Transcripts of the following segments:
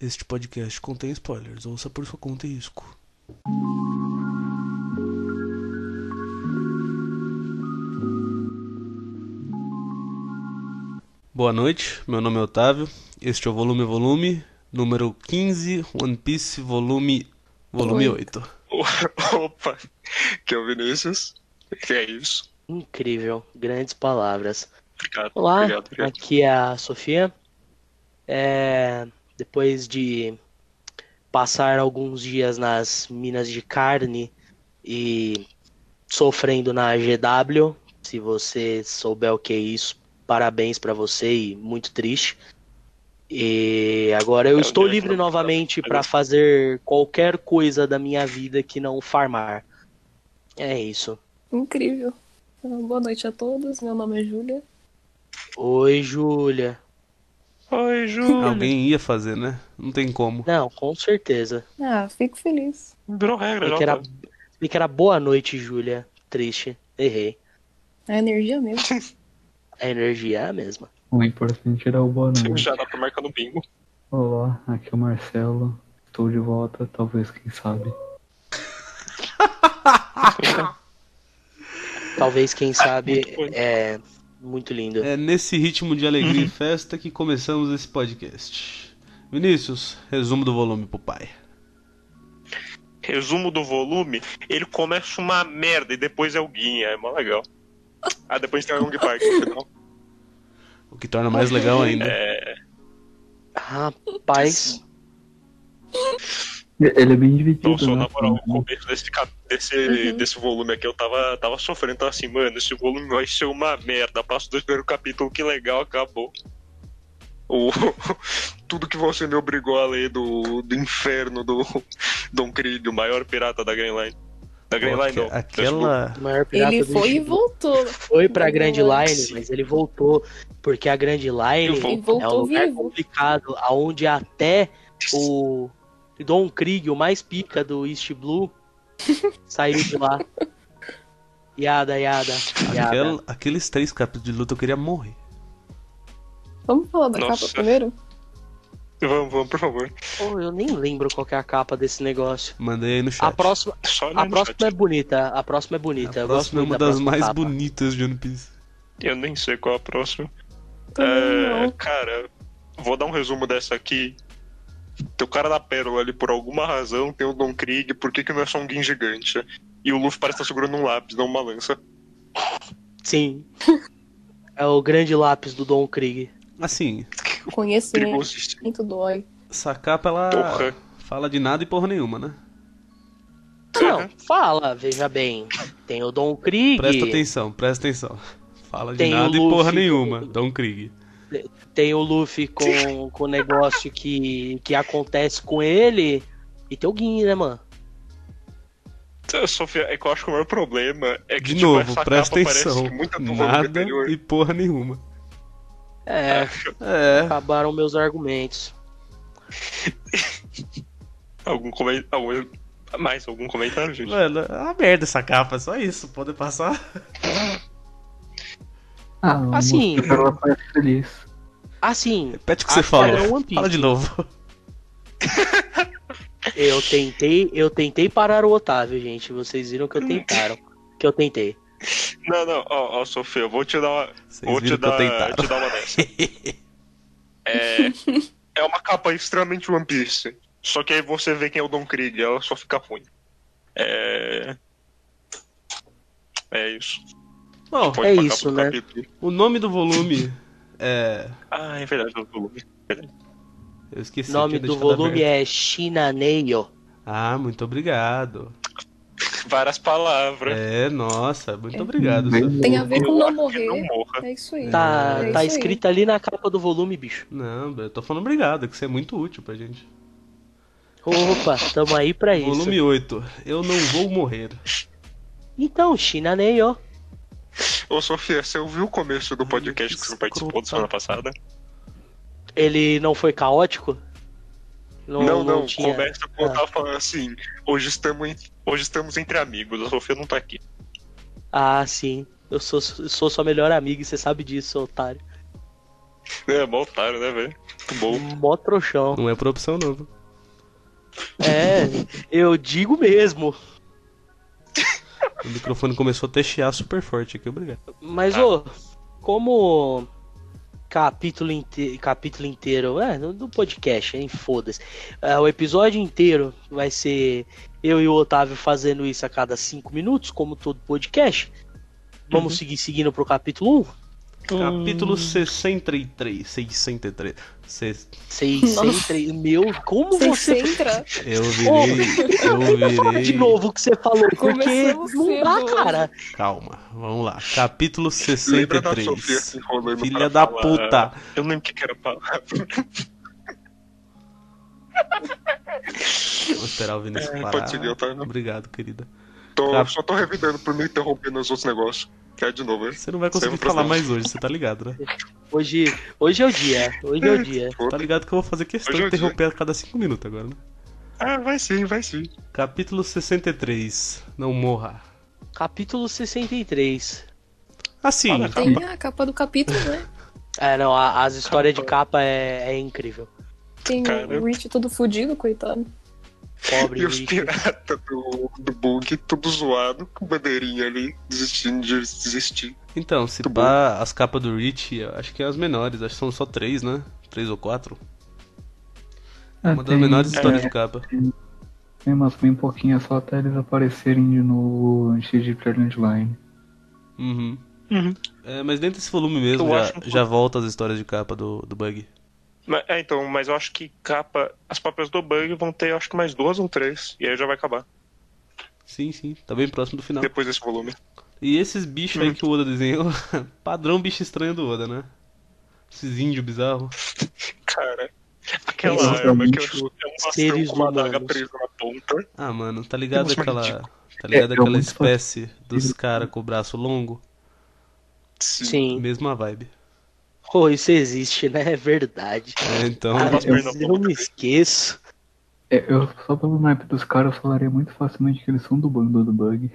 Este podcast contém spoilers, ouça por sua conta e risco. Boa noite, meu nome é Otávio. Este é o Volume Volume, número 15, One Piece, volume, volume 8. Opa, que é o Vinícius. Que é isso? Incrível, grandes palavras. Obrigado. Olá, obrigado, obrigado. aqui é a Sofia. É, depois de passar alguns dias nas minas de carne e sofrendo na GW, se você souber o que é isso, parabéns pra você e muito triste. E agora eu É, estou livre novamente para fazer qualquer coisa da minha vida que não farmar. É isso. Incrível. Boa noite a todos. Meu nome é Júlia. Oi, Júlia. Oi, Ju. Alguém ia fazer, né? Não tem como. Não, com certeza. Ah, fico feliz. Virou regra, já. que era, que era boa noite, Júlia. Triste. Errei. A energia mesmo. A energia é a mesma. O importante era o boa noite. Já dá pra marcar no bingo. Olá, aqui é o Marcelo. Estou de volta, talvez, quem sabe. Talvez, quem sabe, é muito lindo. É nesse ritmo de alegria e festa que começamos esse podcast. Vinícius, resumo do volume pro pai. Resumo do volume, ele começa uma merda e depois é o Guinha, é mó legal. Ah, depois tem o Young Park no final. O que torna mais legal ainda. É, Rapaz, Ele é bem dividido, nossa, né? na moral, o começo desse, desse, desse volume aqui eu tava, tava sofrendo, tava assim, mano, esse volume vai ser uma merda. Passo dois primeiros capítulos, que legal, acabou. O, tudo que você me obrigou a ler do, do inferno do Don Krieg, o maior pirata da Grand Line. Da Grand Line, não. Aquela. o maior pirata Ele do foi e voltou. foi pra Grand Line, mas ele voltou. Porque a Grand Line é um lugar vivo. complicado, aonde até o Don Krieg, o mais pica do East Blue, saiu de lá. Yada, yada, yada. aquela aqueles três capítulos de luta eu queria morrer. Vamos falar da Nossa. capa primeiro? Vamos, vamos, por favor. Pô, eu nem lembro qual que é a capa desse negócio. Mandei aí no chat. A próxima, a no próxima é chat. bonita. A próxima é bonita. A eu gosto próxima é uma da das mais capa. bonitas de One Piece. Eu nem sei qual é a próxima. É, cara, vou dar um resumo dessa aqui. Tem o cara da pérola ali, por alguma razão, tem o Don Krieg, por que, que não é só um Gin gigante? E o Luffy parece estar segurando um lápis, não uma lança. Sim. é o grande lápis do Don Krieg. Assim, Conhecimento Perigosíssimo. dói. essa capa ela Porra. fala de nada e porra nenhuma, né? Não, fala, veja bem. Tem o Don Krieg. Presta atenção, presta atenção. Fala de nada e porra nenhuma. Don Krieg. Tem o Luffy com, com o negócio que, que acontece com ele. E tem o Gin, né, mano? Sofia, é que eu acho que o maior problema é que De tipo, novo, essa presta atenção. Nada anterior. e porra nenhuma. É, É. acabaram meus argumentos. Algum comentário. Algum... Mais algum comentário, gente? Mano, é uma merda essa capa, só isso. Pode passar. Ah, Assim- moço ela parece feliz. Assim, Repete o que você Piece. Fala de novo. eu tentei, eu tentei parar o Otávio, gente. Vocês viram que eu tentaram. Que eu tentei. Não, não, ó, ó, Sofia, eu vou te dar uma. Vocês Vou te dar, te dar uma dessa. é, é uma capa extremamente One Piece. Só que aí você vê quem é o Don Krieg, ela só fica ruim. É. É isso. Bom, É isso, né? capítulo. o nome do volume é. Ah, é verdade, é o volume. Eu esqueci. O nome do volume aberto. é Shinaneyo. Ah, muito obrigado. Várias palavras. É, nossa, muito obrigado. Bem- Sofia. Tem a ver com não morrer. não morra. É isso aí. Tá, é tá isso aí. escrito ali na capa do volume, bicho. Não, eu tô falando obrigado, que isso é muito útil pra gente. Opa, tamo aí pra isso. Volume 8. Eu não vou morrer. Então, Shinaneyo. Ô, Sofia, você ouviu o começo do podcast que que você participou da semana passada? Ele não foi caótico? Não, não, tinha- começa com eu Ah. tava falando assim, hoje estamos, em- hoje estamos entre amigos, a Sofia não tá aqui. Ah, sim. Eu sou, sou sua melhor amiga e você sabe disso, otário. É, mó otário, né, velho? Bom. Mó trouxão. Não é por opção, não. É, eu digo mesmo. O microfone começou a ter chiar super forte aqui, obrigado. Mas, Ah. ô, como capítulo, inte capítulo inteiro, é, do do podcast, hein, foda-se. É, o episódio inteiro vai ser eu e o Otávio fazendo isso a cada cinco minutos, como todo podcast. Vamos seguir seguindo pro capítulo 1? Capítulo 63. 63. Se- 603. Meu, como Você você. entra? Eu virei. Eu Fala de virei. novo o que você falou, porque não dá, cara. Calma, vamos lá. Capítulo Lembra da Sofia 63. se enrolando Filha da falar- puta. Eu lembro o que que era a palavra. Vou esperar o Vinícius É, parar. pode seguir, Otávio. Obrigado, querida. Tô, Tá. Só tô revidando por me interromper nos outros negócios. Quer de novo, hein? Você não vai conseguir Sempre falar mais hoje, você tá ligado, né? Hoje, hoje é o dia. Hoje é o dia. Tá ligado que eu vou fazer questão Hoje é de interromper a cada 5 minutos agora, né? Ah, vai sim, vai sim. Capítulo 63. Não morra. Capítulo 63. Assim, Olha, Tem a capa do capítulo, né? É, não, a- as histórias de capa é, é incrível. Tem Cara. o Rich todo fudido, coitado. Pobre E os piratas do, do bug, tudo zoado, com bandeirinha ali, desistindo de desistir. então, se Muito pá, as capas do Rich, acho que é as menores, acho que são só três, né? Três ou quatro. É, Uma das tem- menores histórias é. de capa. Tem umas bem pouquinhas só até eles aparecerem de novo antes de ir pra Landline. Uhum. Uhum. É, mas dentro desse volume mesmo Eu já, um já volta as histórias de capa do, do Bug. Mas, é, então, mas eu acho que capa. As próprias do bug vão ter, acho que mais duas ou três. E aí já vai acabar. Sim, sim, tá bem próximo do final. Depois desse volume. E esses bichos aí que o Oda desenhou, padrão bicho estranho do Oda, né? Esses índios bizarros. Cara. Aquela arma que eu é um Seres com uma adaga presa na ponta. Ah, mano, tá ligado aquela. Tá ligado É, é aquela espécie dos caras com o braço longo? Sim. Mesma vibe. Pô, isso existe, né? É verdade. É, então. Ah, umas eu, eu não me esqueço. É, eu, só pelo naipe dos caras, eu falaria muito facilmente que eles são do bando do Bug.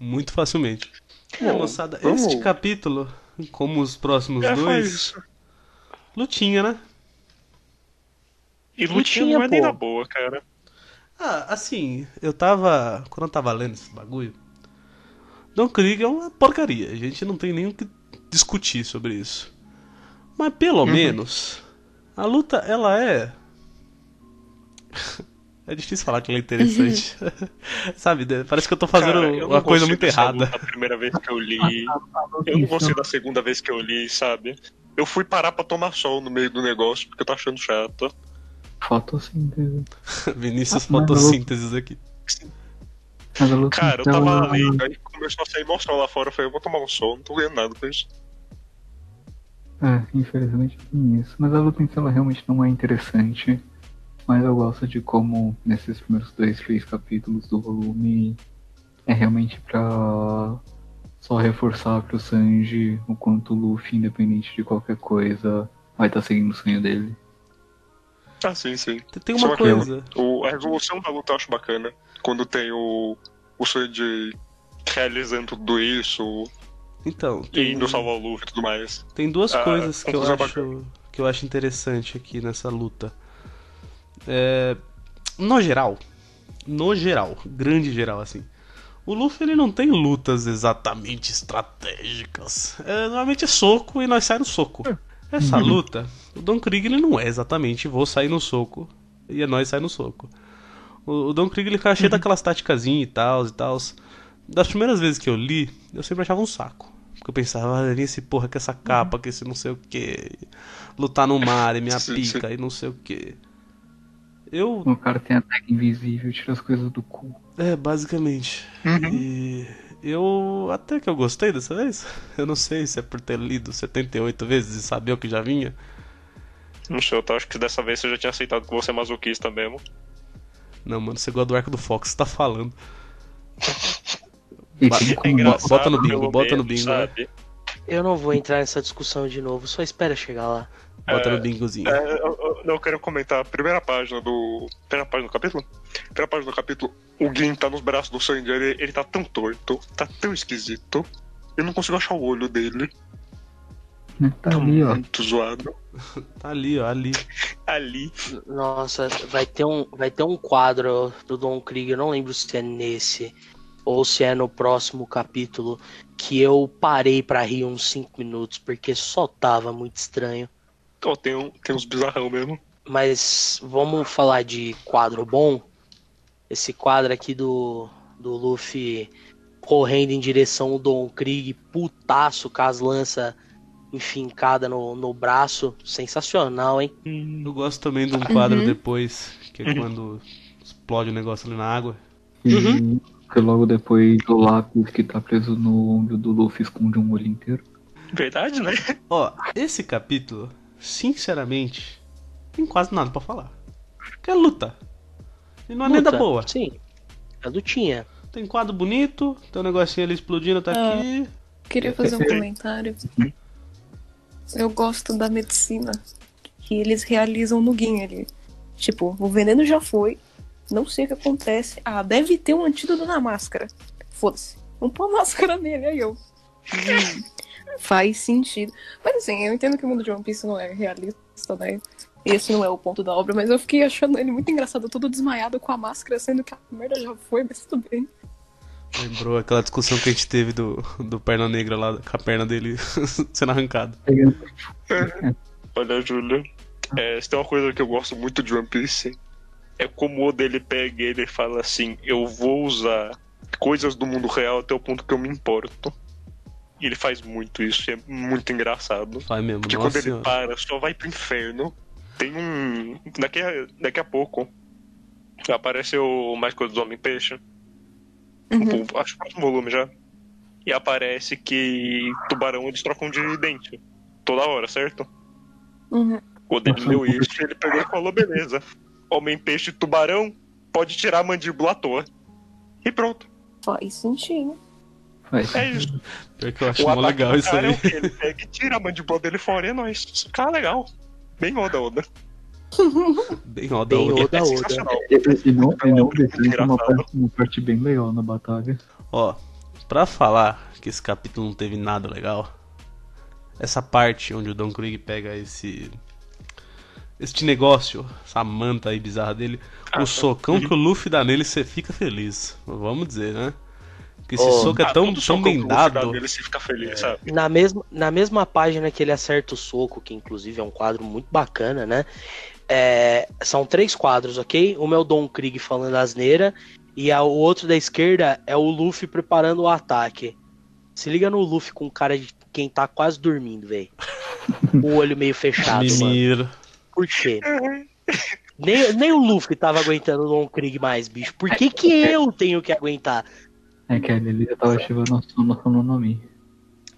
Muito facilmente. É, moçada, vamos- este capítulo, como os próximos É, dois, lutinha, né? E lutinha Lutinha, não é nem na boa, cara. Ah, assim, eu tava. Quando eu tava lendo esse bagulho. Don Krieg é uma porcaria. A gente não tem nem o que discutir sobre isso. Mas pelo Uhum. menos. A luta, ela é. É difícil falar que ela é interessante. Sabe, né? parece que eu tô fazendo Cara, eu uma coisa muito errada. A primeira vez que eu li. Eu não gostei da segunda vez que eu li, sabe? Eu fui parar pra tomar sol no meio do negócio porque eu tô achando chato. Fotossíntese. Vinícius Ah, fotossíntese aqui. Cara, eu tava lendo, aí começou a sair mó sol lá fora. Eu falei, eu vou tomar um sol, não tô ganhando nada com isso. É, infelizmente tem isso. Mas a luta em si ela realmente não é interessante. Mas eu gosto de como nesses primeiros dois, três capítulos do volume é realmente pra só reforçar pro Sanji o quanto o Luffy, independente de qualquer coisa, vai estar seguindo o sonho dele. Ah, sim, sim. Tem- Só uma aquilo. coisa. O, a resolução da luta eu acho bacana. Quando tem o, o Sanji realizando tudo isso, Então, tem, indo salvar o Luffy e tudo mais. tem duas Ah, coisas que eu acho que eu acho interessante aqui nessa luta. É, no geral, no geral, grande geral assim. O Luffy ele não tem lutas exatamente estratégicas. É, normalmente é soco e nós sai no soco. Essa luta, o Don Krieg ele não é exatamente vou sair no soco e é nós sai no soco. O, o Don Krieg ele fica cheio daquelas táticazinhas e tal e tal. Das primeiras vezes que eu li, eu sempre achava um saco. Porque eu pensava, ah, esse porra com essa capa, com esse não sei o que. Lutar no mar e minha pica e não sei o que. Eu. O cara tem a tag invisível, tira as coisas do cu. É, basicamente. E eu até que eu gostei dessa vez. Eu não sei se é por ter lido 78 vezes e saber o que já vinha. Não sei, eu acho que dessa vez você já tinha aceitado que você é masoquista mesmo. Não, mano, você gosta do arco do Fox, você tá falando. É bota no bingo, bota no bingo, né? sabe? Eu não vou entrar nessa discussão de novo, só espera chegar lá. Bota no bingozinho. É, eu, eu- eu quero comentar a primeira página do. Primeira página do capítulo? Primeira página do capítulo, o Gin tá nos braços do Sandy, ele, ele tá tão torto, tá tão esquisito. Eu não consigo achar o olho dele. Né? Tá Tá ali, ó. muito zoado. Tá ali, ó, ali. Ali. Nossa, vai ter um, vai ter um quadro do Don Krieg, eu não lembro se é nesse ou se é no próximo capítulo, que eu parei pra rir uns 5 minutos, porque só tava muito estranho. Ó, tem, um, tem uns bizarrão mesmo. Mas vamos falar de quadro bom. Esse quadro aqui do, do Luffy correndo em direção ao Don Krieg, putaço com as lanças enfincadas no, no braço. Sensacional, hein? Eu gosto também de um quadro Uhum. depois, que é quando explode o negócio ali na água. Uhum. Que logo depois o lápis que tá preso no ombro do Luffy esconde um olho inteiro. Verdade, né? Ó, esse capítulo, sinceramente, tem quase nada pra falar. Que é luta. E não é nem da Luta, boa. Sim. A lutinha. Tem quadro bonito, tem um negocinho ali explodindo, tá Ah. aqui. Queria fazer um comentário. Eu gosto da medicina que eles realizam no Gin ali. Tipo, o veneno já foi, não sei o que acontece. Ah, deve ter um antídoto na máscara. Foda-se. Vamos pôr a máscara nele, aí eu. Hum, faz sentido. Mas assim, eu entendo que o mundo de One Piece não é realista, né? Esse não é o ponto da obra, mas eu fiquei achando ele muito engraçado, todo desmaiado com a máscara, sendo que a merda já foi, mas tudo bem. Lembrou aquela discussão que a gente teve do, do perna negra lá, com a perna dele sendo arrancada. Olha, Júlia. É, se tem uma coisa que eu gosto muito de One Piece, é como o dele pega ele e fala assim: Eu vou usar coisas do mundo real até o ponto que eu me importo. E ele faz muito isso, e é muito engraçado. Vai mesmo, Porque quando ele senhora. para, só vai pro inferno. Tem um. Daqui a, daqui a pouco. Aparece o Mais Coisa do Homem-Peixe. Uhum. O- Acho que o próximo volume já. E aparece que tubarão eles trocam de dente. Toda hora, certo? Uhum. Quando ele leu eu- isso, ele pegou e falou: beleza. Homem-Peixe tubarão pode tirar a mandíbula à toa. E pronto. Faz sentido. É isso. Pior que eu acho o mó legal isso cara aí. é? Ele pega e tira a mandíbula dele fora e é nóis. Isso Fica legal. Bem Oda Oda. Bem Oda Bem Oda. Oda É Oda. sensacional. E, não, e não defende uma parte, uma parte bem legal na batalha. Ó, pra falar que esse capítulo não teve nada legal, essa parte onde o Don Krieg pega esse. Este negócio, essa manta aí bizarra dele, Ah, o socão que o Luffy dá nele, você fica feliz. Vamos dizer, né? Que esse Oh, soco é Ah, tão, tão socão bem que o Luffy dá dado. nele, você fica feliz, sabe? Na mesma, na mesma página que ele acerta o soco, que inclusive é um quadro muito bacana, né? É, são três quadros, ok? Um é o Don Krieg falando asneira, e a- o outro da esquerda é o Luffy preparando o ataque. Se liga no Luffy com cara de quem tá quase dormindo, velho. O olho meio fechado, mano. Por quê? Nem, nem o Luffy tava aguentando o Don Krieg mais, bicho. Por que, que eu tenho que aguentar? É que ele já tava ativando a sua Sononomi.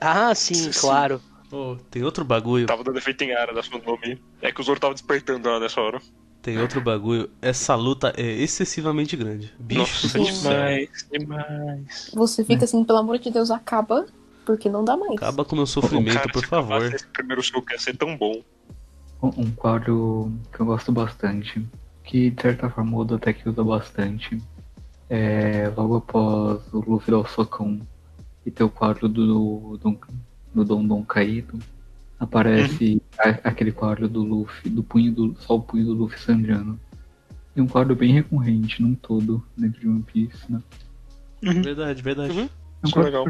Ah, sim, Sim, sim. claro. Oh, tem outro bagulho. Tava dando efeito em área da sua nome. É que o Zoro tava despertando lá nessa hora. Tem outro bagulho. Essa luta é excessivamente grande. Bicho, Nossa, demais, demais. Você fica assim, pelo amor de Deus, acaba, porque não dá mais. acaba com o meu sofrimento, Cara, por favor. Esse primeiro soco ia ser tão bom. Um, quadro que eu gosto bastante, que de certa forma o Oda até que usa bastante, é logo após o Luffy dar o socão e ter o quadro do, do, do Dom Dom caído, aparece a- aquele quadro do Luffy, do punho do. só o punho do Luffy sangrando. E um quadro bem recorrente, num todo, dentro de One Piece, né? Verdade, verdade. Uhum. É um é quadro legal.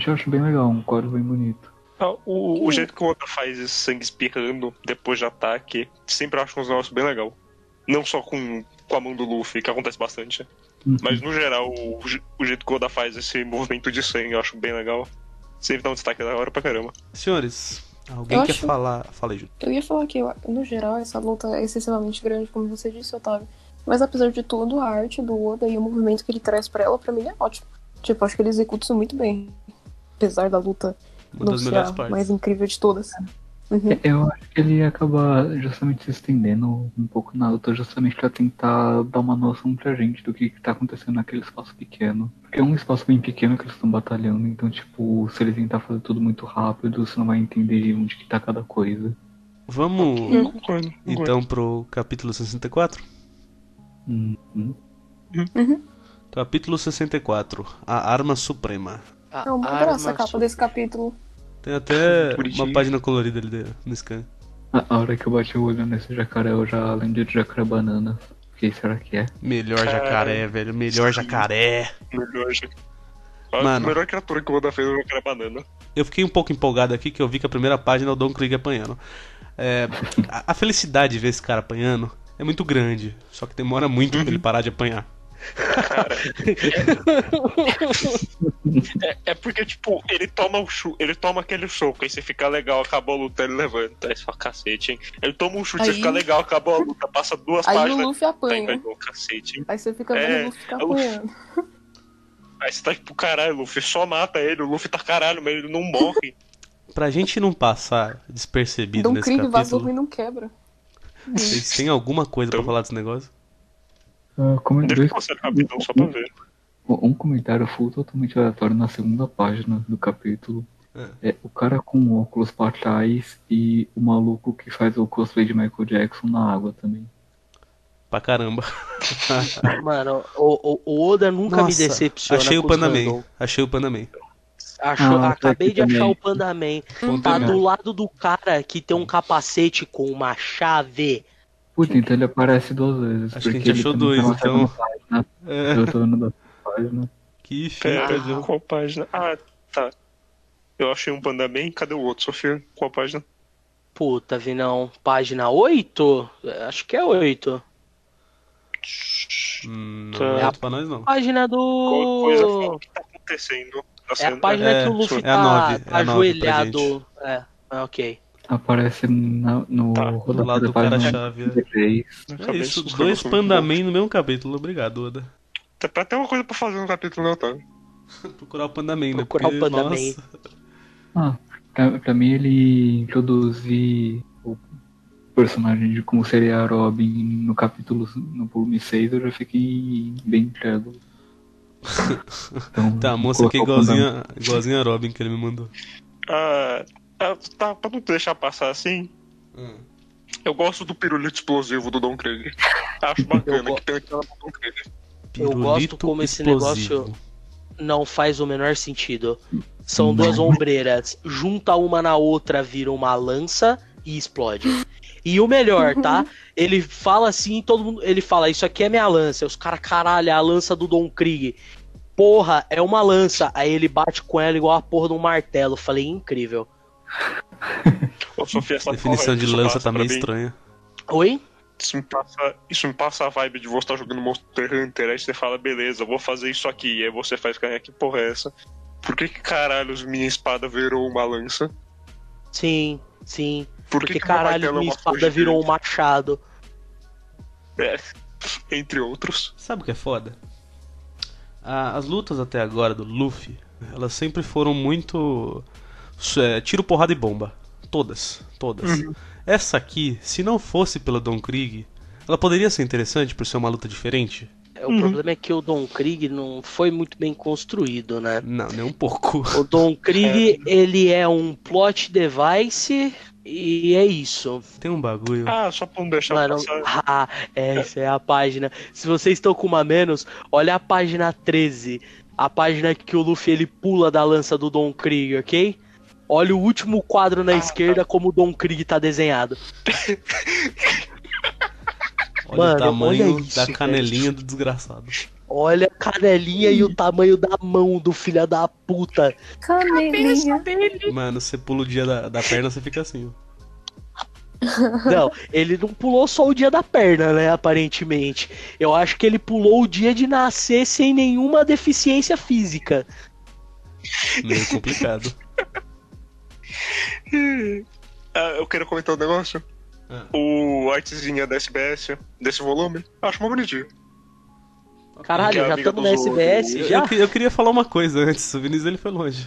que eu acho bem legal, um quadro bem bonito. Ah, o, o jeito que o Oda faz esse sangue espirrando depois de ataque, sempre acho uns negócios bem legal. Não só com, com a mão do Luffy, que acontece bastante. Uhum. Mas no geral, o, o jeito que o Oda faz esse movimento de sangue eu acho bem legal. Sempre dá um destaque da hora pra caramba. Senhores, alguém Eu quer acho- falar? Fala aí, Ju. Eu ia falar que, no geral, essa luta é excessivamente grande, como você disse, Otávio. Mas apesar de tudo, a arte do Oda e o movimento que ele traz pra ela, pra mim, é ótimo. Tipo, acho que ele executa isso muito bem. Apesar da luta Uma das melhores a partes. mais incrível de todas. Uhum. Eu acho que ele acaba justamente se estendendo um pouco na luta, justamente pra tentar dar uma noção pra gente do que, que tá acontecendo naquele espaço pequeno. Porque é um espaço bem pequeno que eles estão batalhando, então, tipo, se ele tentar fazer tudo muito rápido, você não vai entender onde que tá cada coisa. Vamos Eu concordo. então pro capítulo 64? Hum, hum. Capítulo 64 A Arma Suprema. A É uma graça a capa su- desse capítulo. Tem até Bonitinho. uma página colorida ali de- no scan. A, a hora que eu bati o olho nesse jacaré, eu já lembrei de jacaré banana. Fiquei, será que é? Melhor jacaré, velho. Melhor sim. jacaré. Melhor. A Mano. melhor criatura que o Oda fez é o jacaré banana. Eu fiquei um pouco empolgado aqui que eu vi que a primeira página é o Don Krieg apanhando. É, a, a felicidade de ver esse cara apanhando é muito grande. Só que demora muito pra ele parar de apanhar. É, é porque, tipo, ele toma o chu, ele toma aquele soco, aí você fica legal, acabou a luta, ele levanta. Aí você fala, cacete, hein? Ele toma um chute, você Aí- fica legal, acabou a luta, passa duas Aí o páginas. Luffy Tá apanha. cacete, hein? Aí você fica vendo É, o Luffy ficar é o apanhando. Aí você tá tipo, caralho, o Luffy só mata ele, o Luffy tá caralho, mas ele não morre. Pra gente não passar despercebido Dom nesse Krieg vazou capítulo, ruim não quebra. vocês têm alguma coisa pra Então- falar desse negócio? Ah, como Deixa eu dois- passar rapidão só pra ver. Um comentário full totalmente aleatório na segunda página do capítulo. É o cara com óculos pra trás e o maluco que faz o cosplay de Michael Jackson na água também. Pra caramba. Mano, o, o- o Oda nunca me Nossa, decepciona. Achei o random. Achei o Panda Man. Achou- Ah, tá acabei aqui de achar o Panda Man. Ponto Tá do lado do cara que tem um capacete com uma chave. Puta, então ele aparece duas vezes. Acho que a porque gente ele achou dois, tá então. página. É, Eu tô vendo da página. que Pera, fita, João. qual página? Ah, tá. Eu achei um Panda Man, cadê o outro, Sofia? Qual página? Puta, Vinão. Página 8? Acho que é 8. Hum, Tá. não É a- pra nós não. Página Qual coisa do. o que tá acontecendo? Tá É a página É, que o Luffy é tá, nove, tá é ajoelhado. É, ok. Aparece na- no Tá, Do rodapé lado do cara-chave. é. 33. É isso, dois cabeça, Panda muito Man no mesmo capítulo. Obrigado, Oda. Tem pra ter uma coisa pra fazer no capítulo, né, Otávio? Procurar o Panda Man, né? Procurar o Porque, Panda nossa, Ah, pra, pra mim ele introduzir o personagem de como seria a Robin no capítulo, no volume 6, eu já fiquei bem incrédulo. Então, Tá, a moça aqui Panda- igualzinha, igualzinha a Robin que ele me mandou. Ah, ah, tá, pra não deixar passar assim, eu gosto do pirulito explosivo do Don Krieg. Acho bacana que tem aquela do Don Krieg. Eu gosto Pirulito como esse explosivo. negócio- Não faz o menor sentido. São Não. duas ombreiras. Junta uma na outra, vira uma lança e explode. E o melhor, tá? Ele fala assim, todo mundo. Ele fala, isso aqui é minha lança. Os caras, caralho, é a lança do Don Krieg. Porra, é uma lança. Aí ele bate com ela igual a porra de um martelo. Falei, incrível. Ô, Sofia, essa Definição porra, de lança tá meio estranha. Oi? Isso me, passa, isso me passa a vibe de você estar jogando Monster Hunter, aí você fala, beleza, eu vou fazer isso aqui, e aí você faz, cara, que porra é essa? Por que que caralhos minha espada virou uma lança? Sim, sim. Por Porque que que meu caralho, é minha espada virou um machado. É, entre outros. Sabe o que é foda? A- as lutas até agora do Luffy, elas sempre foram muito. É, tiro, porrada e bomba. Todas. Todas. Essa aqui, se não fosse pelo Don Krieg, ela poderia ser interessante por ser uma luta diferente? É, O problema é que o Don Krieg não foi muito bem construído, né? Não, nem um pouco. O Don Krieg, ele é um plot device e é isso. Tem um bagulho. Ah, só pra não deixar Mano, passar. ah, essa é a página. Se vocês estão com uma menos, olha a página 13. A página que o Luffy ele pula da lança do Don Krieg, ok? Olha o último quadro na Ah, esquerda como o Don Krieg tá desenhado. Olha mano, o tamanho olha isso, da velho. canelinha do desgraçado. Olha a canelinha e o tamanho da mão do filho da puta. Canelinha. Mano, você pula o dia da, da perna, você fica assim, ó. Não, ele não pulou só o dia da perna, né? Aparentemente. Eu acho que ele pulou o dia de nascer sem nenhuma deficiência física. Meio complicado. Ah, eu quero comentar um negócio. Ah. O artezinha da SBS, desse volume, acho muito bonitinho. Caralho, já estamos na. SBS Eu, já? eu eu queria falar uma coisa antes, o Vinícius ele foi longe.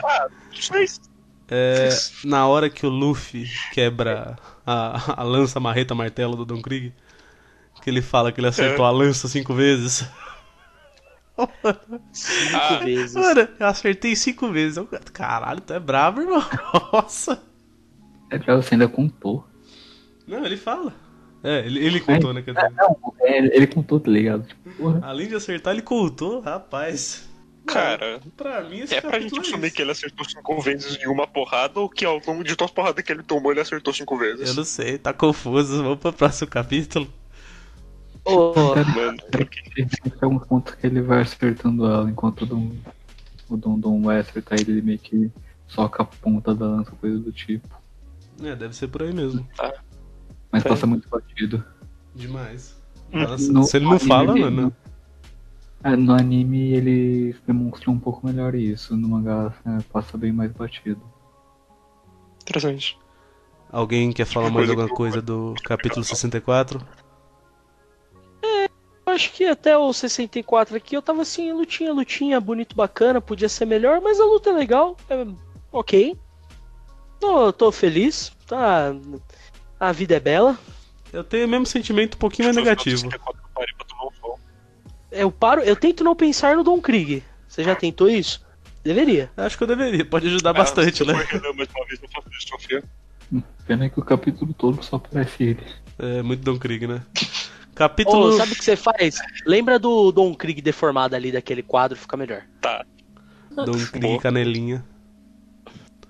Mas, É, na hora que o Luffy quebra a, a lança, marreta, martelo do Don Krieg, que ele fala que ele acertou É. a lança cinco vezes. Cinco Ah, vezes. Mano, eu acertei cinco vezes. Eu, Caralho, tu é bravo, irmão. Nossa. É pra você ainda contou. Não, ele fala. É, ele, ele contou, né? Quer dizer, Não, é, ele contou, tá ligado? Tipo, porra. além de acertar, ele contou, rapaz. Cara, Pra mim esse é pra gente é assumir que ele acertou cinco vezes em uma porrada ou que ao longo de todas as porradas que ele tomou ele acertou cinco vezes? Eu não sei, tá confuso. Vamos pro próximo capítulo. Ô, Mano, Tem alguns pontos que ele vai acertando ela, enquanto o Dom, o Dom, Dom vai acertar ele, ele meio que soca a ponta da lança, coisa do tipo. É, deve ser por aí mesmo. Mas É. passa muito batido. Demais. Hum. Nossa, No se ele não anime, fala, ele- mano. É, no anime eles demonstram um pouco melhor isso, no mangá é, passa bem mais batido. interessante. Alguém quer falar mais coisa alguma coisa do capítulo 64? Acho que até o 64 aqui eu tava assim, lutinha, lutinha, bonito, bacana, podia ser melhor, mas a luta é legal, é ok. Tô, tô feliz, tá. A vida é bela. Eu tenho o mesmo sentimento um pouquinho mais negativo. Parei pra tomar um sol. Eu paro, eu tento não pensar no Don Krieg. Você já tentou isso? Deveria. Acho que eu deveria, pode ajudar Ah, bastante, né? for Renan mais uma vez, não faço isso, Sofia. Pena que o capítulo todo só aparece ele. É muito Don Krieg, né? Capítulo. sabe o que você faz? Lembra do Don Krieg deformado ali daquele quadro, fica melhor. Tá. Don Krieg canelinha.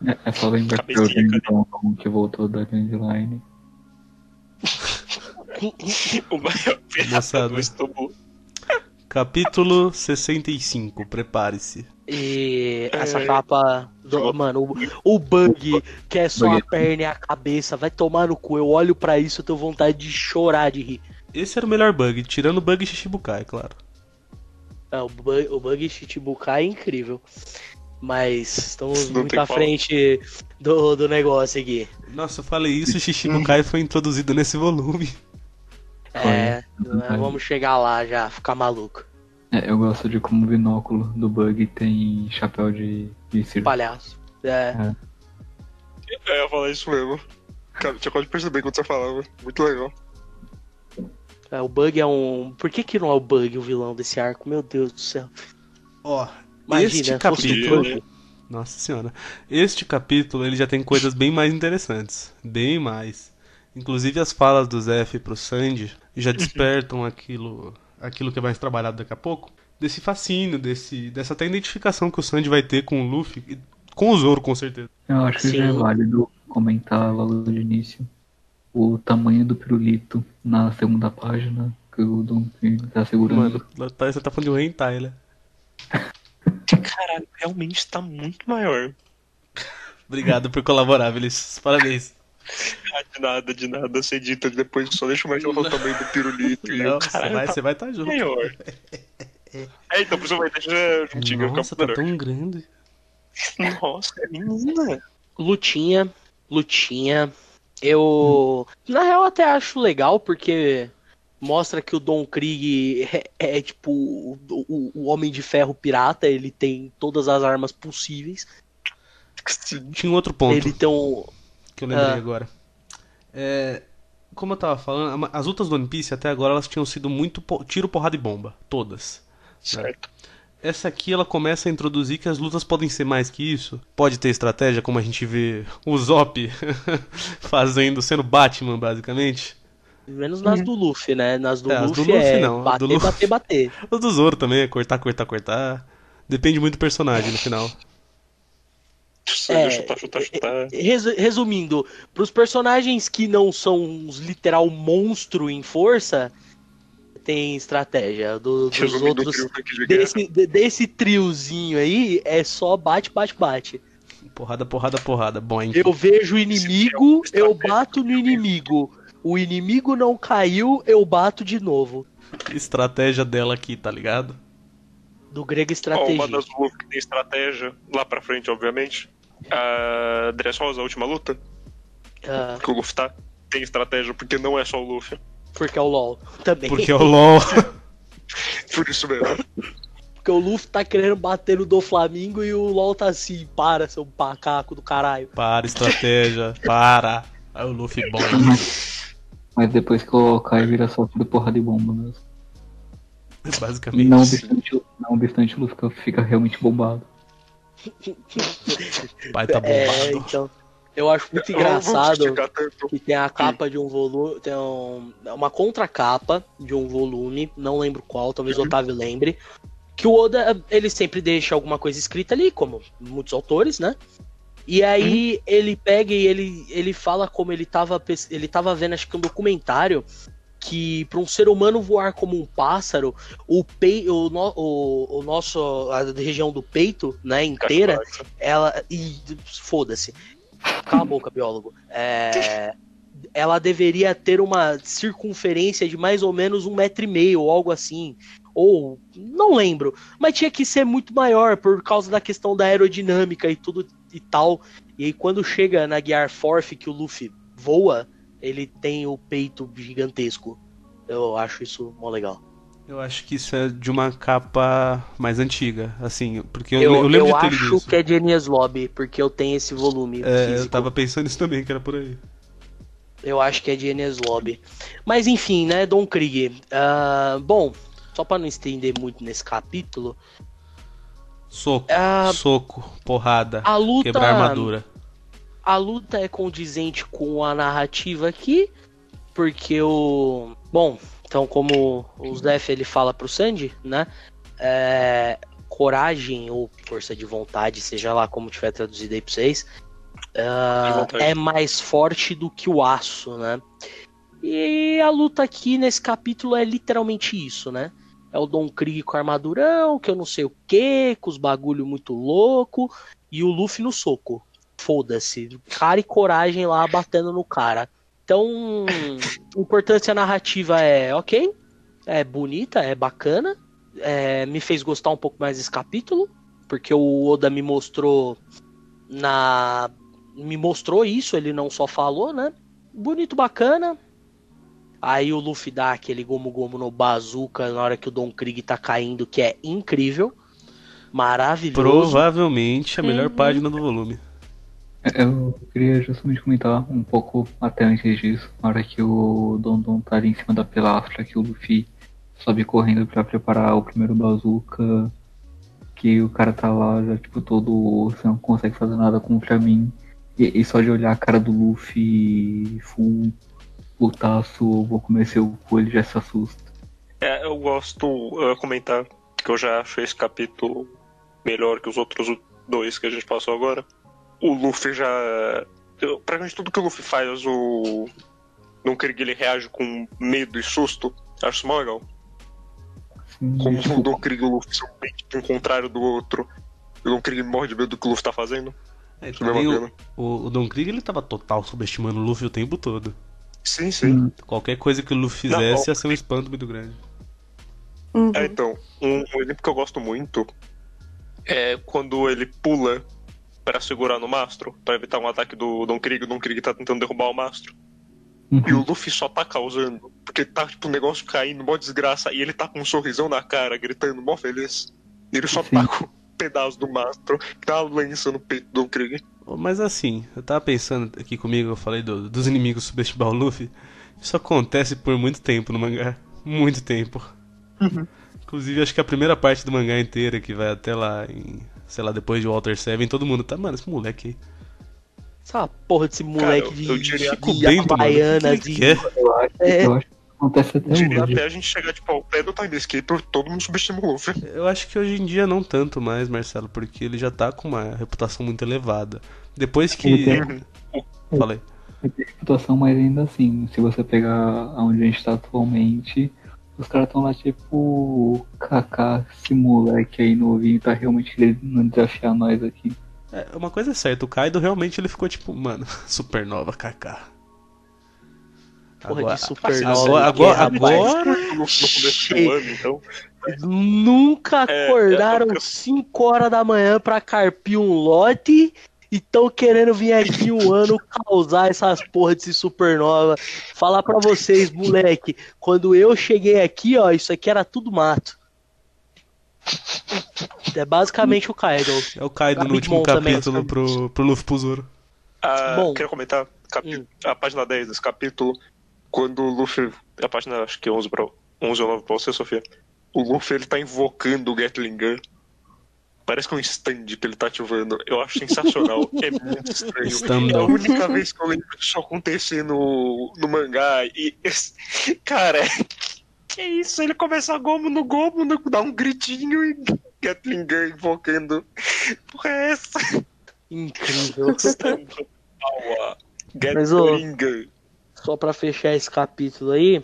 É, é só lembrar que eu Dom que voltou da Grand Line. O maior Moçada. do Istambul. Capítulo 65, prepare-se. E É. essa capa. do- mano, o, o bug, que é só a perna e a cabeça, vai tomar no cu. Eu olho pra isso, eu tenho vontade de chorar de rir. Esse era o melhor bug, tirando o bug Shichibukai, claro. É, o, bug, o bug Chichibukai é incrível. Mas estamos Não muito à frente do, do negócio aqui. Nossa, eu falei isso, o Shichibukai foi introduzido nesse volume. É, né, vamos chegar lá já, ficar maluco. É, eu gosto de como o binóculo do Bug tem chapéu de, de circo. Palhaço. É. É, eu ia falar isso mesmo. Cara, tinha quase perceber quando você falava. Muito legal. É, o bug é um. Por que, que não é o bug o vilão desse arco? Meu Deus do céu. Ó, Imagina, este capítulo. Nossa senhora. Este capítulo ele já tem coisas bem mais interessantes. Bem mais. Inclusive as falas do Zef pro Sandy já despertam aquilo aquilo que é mais trabalhado daqui a pouco. Desse fascínio, desse, dessa até identificação que o Sandy vai ter com o Luffy. e Com o Zoro, com certeza. Eu acho que já é Sim. válido comentar logo de início o tamanho do pirulito na segunda página que o Dom tá segurando. Mano, tá- você tá falando de um hentai, né? Caralho, realmente tá muito maior. Obrigado por colaborar, Vinícius. Parabéns. Ah, de nada, de nada. Você edita depois, só deixa mais o tamanho do pirulito. E Não, você vai tá você vai estar junto. maior. É, então por isso vai deixar juntinho, vai Nossa, tá tão grande. Nossa, é menina. Lutinha, lutinha. Eu, na real, até acho legal porque mostra que o Don Krieg é, é, tipo o, o- o Homem de Ferro pirata. Ele tem todas as armas possíveis. Tinha um outro ponto. Ele tem um. que eu lembrei Ah. agora. É, como eu tava falando, as lutas do One Piece até agora elas tinham sido muito po- tiro, porrada e bomba, todas. Certo. Essa aqui ela começa a introduzir que as lutas podem ser mais que isso. Pode ter estratégia, como a gente vê o Zop fazendo, sendo Batman, basicamente. Menos nas do Luffy, né? Nas do É, as do Luffy, Luffy é não, a bater, do Luffy- bater, bater. Os do Zoro também, é cortar, cortar, cortar. Depende muito do personagem no final. É, chutar, chutar, chutar. Resu- Resumindo, pros personagens que não são uns literal monstro em força, tem estratégia. Do- dos outros. trio. Desse, de- desse triozinho aí, é só bate, bate, bate. Porrada, porrada, porrada. Boing. Eu vejo o inimigo, é o eu estratégia bato no inimigo. O inimigo não caiu, eu bato de novo. Estratégia dela aqui, tá ligado? Do grego estratégia. uma das Luffy que tem estratégia, lá pra frente, obviamente. A Dressrosa, a última luta, Ah, que o Luffy tá, tem estratégia, porque não é só o Luffy. Porque é o LOL também. Porque é o LOL. Por isso mesmo. Porque o Luffy tá querendo bater no do Flamengo e o LOL tá assim, para, seu pacaco do caralho. Para, estratégia. Para. Aí o Luffy bom. Mas, mas depois que colocar ele vira só tudo porrada de bomba mesmo. Basicamente. Não obstante, não obstante o Luffy fica realmente bombado. Pai tá É, bombado. então. Eu acho muito engraçado que tem a capa de um volume. Tem um- uma contracapa de um volume, não lembro qual, talvez o Otávio lembre. que o Oda, ele sempre deixa alguma coisa escrita ali, como muitos autores, né? E aí ele pega e ele, ele fala como ele tava, ele tava vendo, acho que um documentário, que para um ser humano voar como um pássaro, o, pei, o, no- o, o nosso, a região do peito, né, inteira, ela. E foda-se. Cala a boca, biólogo. É, ela deveria ter uma circunferência de mais ou menos um metro e meio, ou algo assim. Ou. Não lembro. Mas tinha que ser muito maior por causa da questão da aerodinâmica e tudo e tal. E aí quando chega na Gear Force que o Luffy voa, ele tem o peito gigantesco. Eu acho isso mó legal. Eu acho que isso é de uma capa mais antiga, assim, porque eu, Eu, eu lembro eu de ter lido acho isso. que é de Enies Lobby, porque eu tenho esse volume É, eu físico. tava pensando nisso também, que era por aí. Eu acho que é de Enies Lobby. Mas enfim, né, Don Krieg. Ah, bom, só pra não estender muito nesse capítulo, Soco, Ah, soco, porrada, a luta, quebrar armadura. a luta é condizente com a narrativa aqui, porque o, bom, então como o Zef ele fala pro Sandy, né, é, coragem ou força de vontade, seja lá como tiver traduzido aí pra vocês, vontade. é mais forte do que o aço, né? E a luta aqui nesse capítulo é literalmente isso, né? É o Don Krieg com armadurão, que eu não sei o que, com os bagulho muito louco, e o Luffy no soco. Foda-se. Cara e coragem lá batendo no cara. Então, a importância narrativa é ok, é bonita, é bacana. é, me fez gostar um pouco mais desse capítulo, porque o Oda me mostrou na. Me mostrou isso, ele não só falou, né? Bonito, bacana. Aí o Luffy dá aquele gomo gomo no bazooka na hora que o Don Krieg tá caindo, que é incrível. Maravilhoso. Provavelmente a melhor Uhum. página do volume. Eu queria justamente comentar um pouco até antes disso, na hora que o Don Don tá ali em cima da pilastra, que o Luffy sobe correndo pra preparar o primeiro bazooka, que o cara tá lá já tipo todo, você não consegue fazer nada contra mim, e, e só de olhar a cara do Luffy full putaço, vou comer seu cu, ele já se assusta. É, eu gosto uh, comentar que eu já acho esse capítulo melhor que os outros dois que a gente passou agora. O Luffy já. Praticamente tudo que o Luffy faz, o. Não querer que ele reage com medo e susto. Acho isso mó legal. Como o Don Krieg e o Luffy são bem tipo, um contrário do outro. E o Don Krieg morre de medo do que o Luffy tá fazendo. É, Isso também uma o, o, o Don Krieg ele tava total subestimando o Luffy o tempo todo. Sim, sim. hum, Qualquer coisa que o Luffy Não, fizesse ó. ia ser um espanto muito grande. Uhum. É, então, um, um exemplo que eu gosto muito é quando ele pula pra segurar no mastro, pra evitar um ataque do Don Krieg. O Don Krieg tá tentando derrubar o mastro. E o uhum. Luffy só tá causando. Porque tá, tipo, o negócio caindo, mó desgraça. E ele tá com um sorrisão na cara, gritando, mó feliz. E ele só Sim. tá com um pedaço do mastro, dá uma lança no peito do Don Krieg. Mas assim, eu tava pensando aqui comigo, eu falei do- dos inimigos subestimar o Luffy. Isso acontece por muito tempo no mangá. Muito tempo. Inclusive, acho que a primeira parte do mangá inteira, que vai até lá em. Sei lá, depois de Walter Seven, todo mundo tá, mano, esse moleque aí. Essa porra desse moleque eu- de, eu diria- Chico de Bento, mano. O Havaianas que e- que ele quer? Eu acho, É. eu acho que acontece até Diria hoje. até a gente chegar, tipo, ao pé do Time Escape, todo mundo subestima o Luffy. Eu acho que hoje em dia não tanto mais, Marcelo, porque ele já tá com uma reputação muito elevada. Depois que. Ele Falei. tem reputação, mas ainda assim, se você pegar onde a gente tá atualmente, os caras tão lá tipo, kaká, esse moleque aí novinho tá realmente querendo desafiar nós aqui. É, uma coisa é certa, o Kaido realmente ele ficou tipo, mano, supernova, KK. Porra de assim, supernova. agora, é, agora, rapaz. agora O Luffy no começo do ano, então. Nunca É, acordaram é, eu- 5 horas da manhã pra carpir um lote e tão querendo vir aqui um ano causar essas porra de supernova. Falar pra vocês, moleque, quando eu cheguei aqui, ó, isso aqui era tudo mato. É basicamente o Kaido. é o Kaido no último também, capítulo sabe? pro, pro Luffy pro Zoro. Ah, Bom. queria comentar capi- Hum. a página 10 desse capítulo, quando o Luffy. A página acho que 11, pra, 11 ou 9 pra você, Sofia. O Luffy ele tá invocando o Gatling Gun. Parece que é um stand que ele tá ativando. Eu acho sensacional. é muito estranho. Stand É a única vez que eu lembro disso acontecer no, no mangá. E. esse- Cara, Que isso? Ele começa a gomo no gomo, no, dá um gritinho e Gatling Gun invocando. Porra, é essa? Incrível. Mas, ô-. Só pra fechar esse capítulo aí,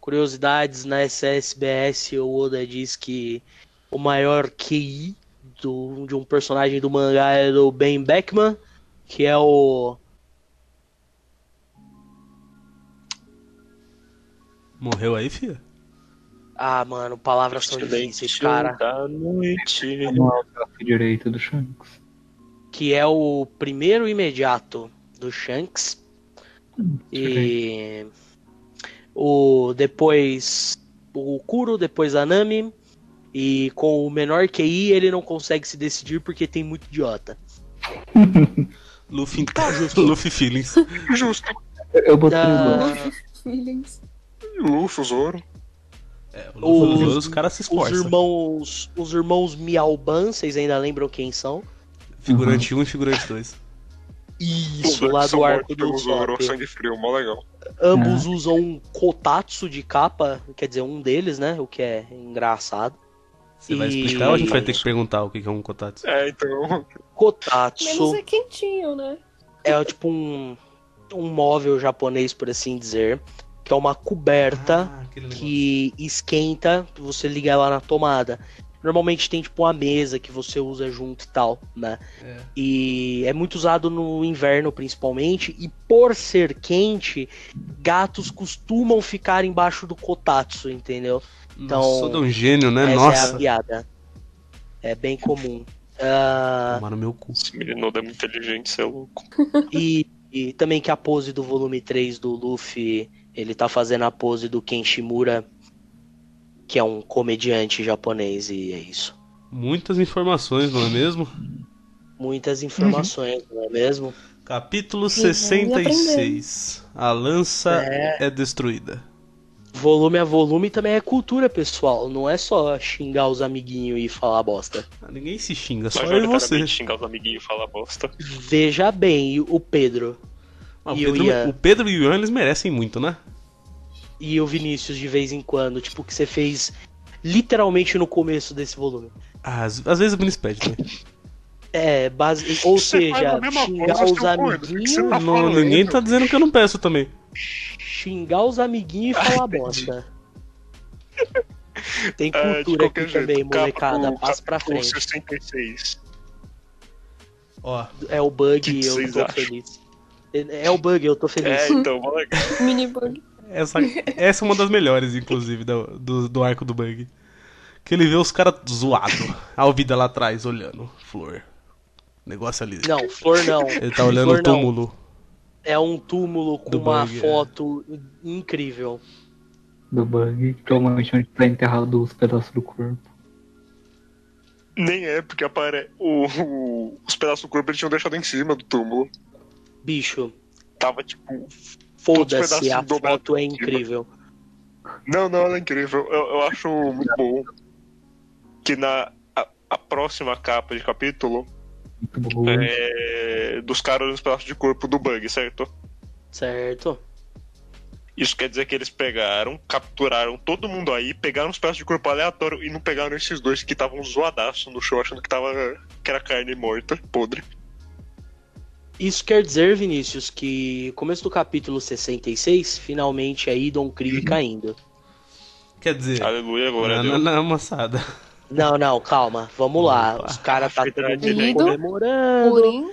curiosidades na SSBS, o Oda diz que o maior QI do, de um personagem do mangá é do Ben Beckman, que é o Morreu aí, filha? Ah, mano, palavras são difíceis, cara. da noite. É direito do Shanks. Que é o primeiro imediato do Shanks. E o depois o Kuro, depois a Nami. E com o menor QI ele não consegue se decidir porque tem muito idiota. Luffy, Luffy Feelings. Justo. Eu, eu botei o Ah, Luffy. Feelings. Luffy, Zoro. É, o Luffy, Os- os caras se os esforçam. irmãos, os irmãos Mialban, vocês ainda lembram quem são? Figurante 1 e figurante 2. Isso, Os lá são do arco do Zoro, sangue frio, mó legal. Ambos usam um kotatsu de capa, quer dizer, um deles, né? O que é engraçado. Você vai E- explicar ou a gente vai ter que perguntar o que é um Kotatsu? É, então. Menos Kotatsu é quentinho, né? é tipo um, um móvel japonês, por assim dizer, que é uma coberta Ah, que esquenta, você liga ela na tomada. Normalmente tem tipo uma mesa que você usa junto e tal, né? É. E é muito usado no inverno principalmente, e por ser quente, gatos costumam ficar embaixo do kotatsu, entendeu? Então, Nossa, Soda é um gênio, né? Essa é a Nossa. piada. É bem comum. Ah, Tomar no meu cu. Esse menino é muito inteligente, você é louco. e, e também que a pose do volume 3 do Luffy, ele tá fazendo a pose do Kenshimura, que é um comediante japonês, e é isso. Muitas informações, não é mesmo? Muitas informações, não é mesmo? Capítulo Vivendo e 66. A lança É. é destruída. Volume a volume também é cultura, pessoal. Não é só xingar os amiguinhos e falar bosta. Ah, Ninguém se xinga, só eu e você. xingar os amiguinhos e falar bosta. Veja bem, o Pedro Ah, o, E o Pedro, Ian? o Pedro e o Ian, eles merecem muito, né? e o Vinícius de vez em quando, tipo, que você fez literalmente no começo desse volume. Ah, às, às vezes o Vinícius pede também. É, base... ou Você seja, xingar os amiguinhos, tá Não, ninguém tá dizendo que eu não peço também. Xingar os amiguinhos e falar bosta. Tem É, cultura qualquer aqui jeito, também, molecada. Passa pra frente. 66. Ó, É o bug que e eu tô acham? feliz. É o bug, eu tô feliz. É, então, mó legal. Minibug. essa, essa é uma das melhores, inclusive, do, do, do arco do Bug. Que ele vê os caras zoados. A Alvida lá atrás, olhando. Flor. Negócio ali. Não, flor não. Ele tá olhando Flor o não. É um túmulo com Do uma bug, é. foto incrível. Do bug, provavelmente onde tá enterrado os pedaços do corpo. Nem é, porque apare... o, o- os pedaços do corpo eles tinham deixado em cima do túmulo. Bicho, Tava tipo. foda-se, a foto é incrível. Não, não, ela é incrível. Eu, eu acho muito bom que na a, a próxima capa de capítulo. É dos caras nos pedaços de corpo do bug, certo? Certo? Isso quer dizer que eles pegaram, capturaram todo mundo aí, pegaram os pedaços de corpo aleatório e não pegaram esses dois que estavam zoadaço no show, achando que, tava, que era carne morta, podre. Isso quer dizer, Vinícius, que começo do capítulo 66, finalmente aí Don Krieg caindo. Quer dizer, Aleluia, glória a na, Deus. na, na moçada. Não, não, calma, vamos lá. Os caras tá Lido. comemorando.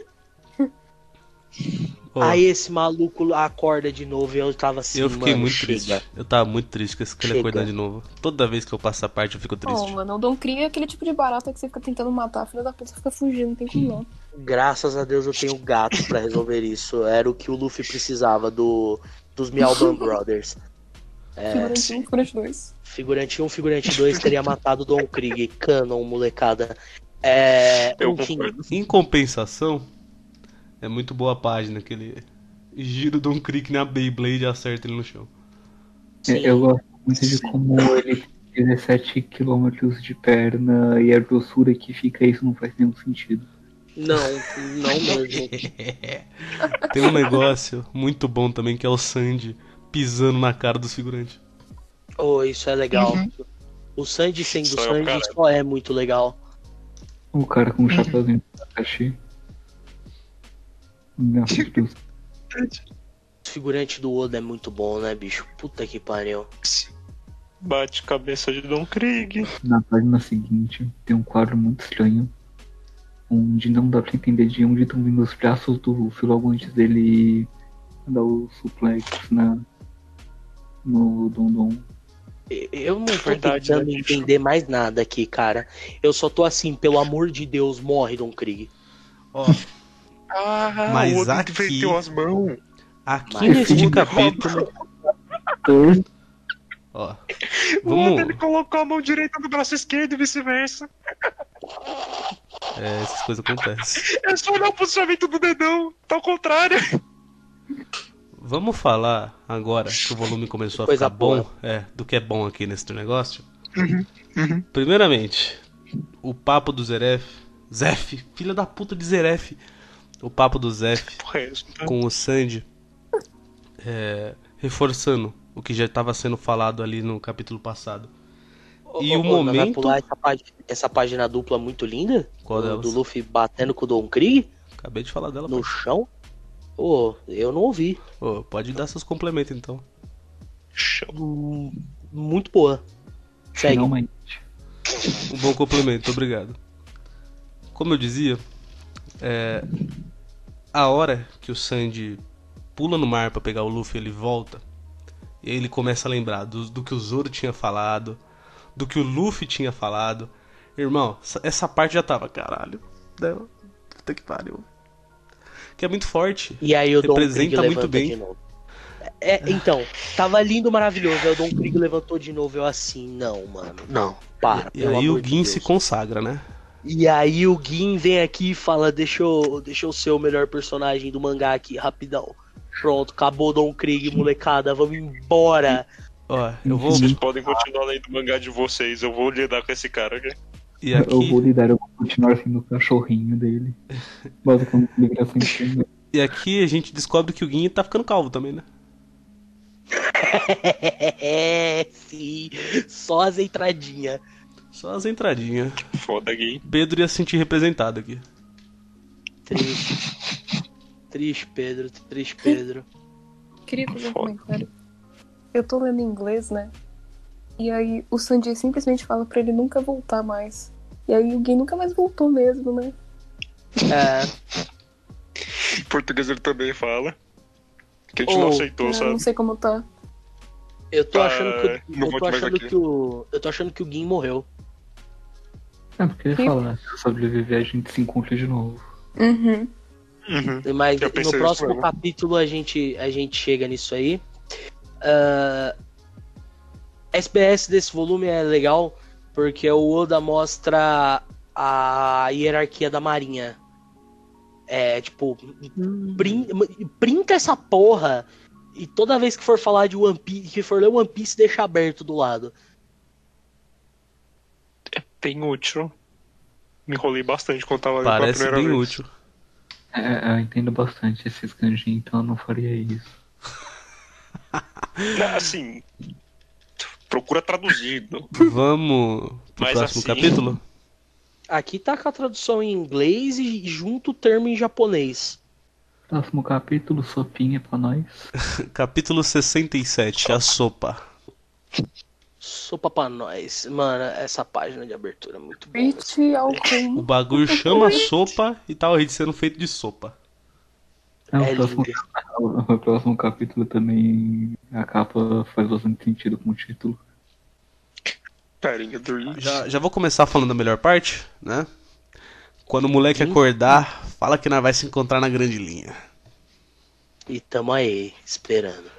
Aí esse maluco acorda de novo e eu tava assim, eu fiquei mano, muito chega. triste. Eu tava muito triste com esse que ele Chega. acordar de novo. Toda vez que eu passo essa parte eu fico triste. oh, mano, o Don Krieg é aquele tipo de barata que você fica tentando matar, filha da puta fica fugindo, não tem como não. Graças a Deus eu tenho gato pra resolver isso. Era o que o Luffy precisava do dos Mialban Brothers. É, Figurante 1, figurante 2. Figurante 1, figurante 2 teria matado Don Krieg. Canon, molecada. É, Eu enfim, concordo. Em compensação, é muito boa a página que ele gira o Don Crick na Beyblade e acerta ele no chão. sim. É, Eu gosto muito de como ele tem 17 km de perna e a grossura que fica isso não faz nenhum sentido. Não, não mesmo. Tem um negócio muito bom também que é o Sandy pisando na cara dos figurantes. Oh, isso é legal. Uhum. O Sanji sendo Só é o Sanji cara. só é muito legal. O cara com o chapéuzinho do Takashi. O figurante do Oda é muito bom, né, bicho? Puta que pariu. Bate cabeça de Don Krieg. Na página seguinte, tem um quadro muito estranho. Onde não dá pra entender de onde estão vindo os braços do Luffy logo antes dele dar o suplex na, no. E- Eu não tô Verdade, tentando né, entender mais nada aqui, cara. Eu só tô assim, pelo amor de Deus, morre, Don Krieg. Ó, Ah, Mas o outro aqui- as mãos. aqui Mas- neste capítulo. Ó, O outro ele vamos. colocou a mão direita no braço esquerdo e vice-versa. É, essas coisas acontecem. É só olhar o posicionamento do dedão. Tá ao contrário. Vamos falar agora que o volume começou a ficar bom, é, do que é bom aqui nesse negócio. Primeiramente, o papo do Zeref. Zef, filha da puta de Zeref. O papo do Zef é tá? com o Sandy. é, reforçando o que já estava sendo falado ali no capítulo passado. E o ô, Vai momento- pular essa, página, essa página dupla muito linda? Qual do, delas? do Luffy batendo com o Don Krieg Acabei de falar dela. no chão? Ô, eu não ouvi. Ô, pode dar seus complementos então. Hum, Muito boa. Segue. Finalmente. Um bom complemento, obrigado. Como eu dizia, é, a hora que o Sandy pula no mar pra pegar o Luffy, ele volta. E ele começa a lembrar do, do que o Zoro tinha falado, do que o Luffy tinha falado. Irmão, essa, parte já tava, caralho. Puta que pariu. Que é muito forte. E aí o Don Krieg Representa muito levanta bem. de novo. É, então, tava lindo, maravilhoso. Aí o Don Krieg levantou de novo. Eu assim, não, mano. Não, para. E aí o de Gin Deus. se consagra, né? E aí o Gin vem aqui e fala: deixa eu, deixa eu ser o melhor personagem do mangá aqui, rapidão. Pronto, acabou Don Krieg, molecada, vamos embora. Ó, eu vou. Vocês podem continuar lendo o mangá de vocês. Eu vou lidar com esse cara aqui. E Eu aqui, vou lidar, eu vou continuar sendo o cachorrinho dele. Basicamente, ele vira sempre. e aqui a gente descobre que o Gin tá ficando calvo também, né? É, sim, só as entradinhas. Só as entradinhas. Foda aqui. Pedro ia se sentir representado aqui. Triste. Triste, Pedro, triste, Pedro. Queria fazer um comentário. Eu tô lendo em inglês, né? E aí o Sanji simplesmente fala pra ele nunca voltar mais. E aí o Gui nunca mais voltou mesmo, né? É, Em português ele também fala. Que a gente não Oh, aceitou, É, sabe? não sei como tá. eu tô Ah, achando que, não eu vou tô achando que o, eu tô achando que o Gin morreu. É, porque ele fala, se eu sobreviver, a gente se encontra de novo. Uhum. Uhum. Mas Eu no próximo capítulo a gente, a gente chega nisso aí. Ah, SBS desse volume é legal porque o Oda mostra a hierarquia da marinha. É, tipo, printa essa porra e toda vez que for falar de One Piece, que for ler One Piece, deixa aberto do lado. Bem útil. Me enrolei bastante quando tava lendo pela Parece primeira bem vez. útil. É, eu entendo bastante esses kanji, então eu não faria isso. Não, Assim. Procura traduzido. Vamos pro Mas próximo assim- capítulo? Aqui tá com a tradução em inglês e junto o termo em japonês. Próximo capítulo, sopinha pra nós. Capítulo 67, a sopa. Sopa pra nós. Mano, essa página de abertura é muito boa. O bagulho chama sopa e tá sendo feito de sopa. É, o, É próximo, lindo. o próximo capítulo também, a capa faz bastante sentido com o título. Carinha do. Já, já vou começar falando a melhor parte, né? Quando o moleque Sim. acordar, fala que nós vai se encontrar na grande linha. E tamo aí, esperando.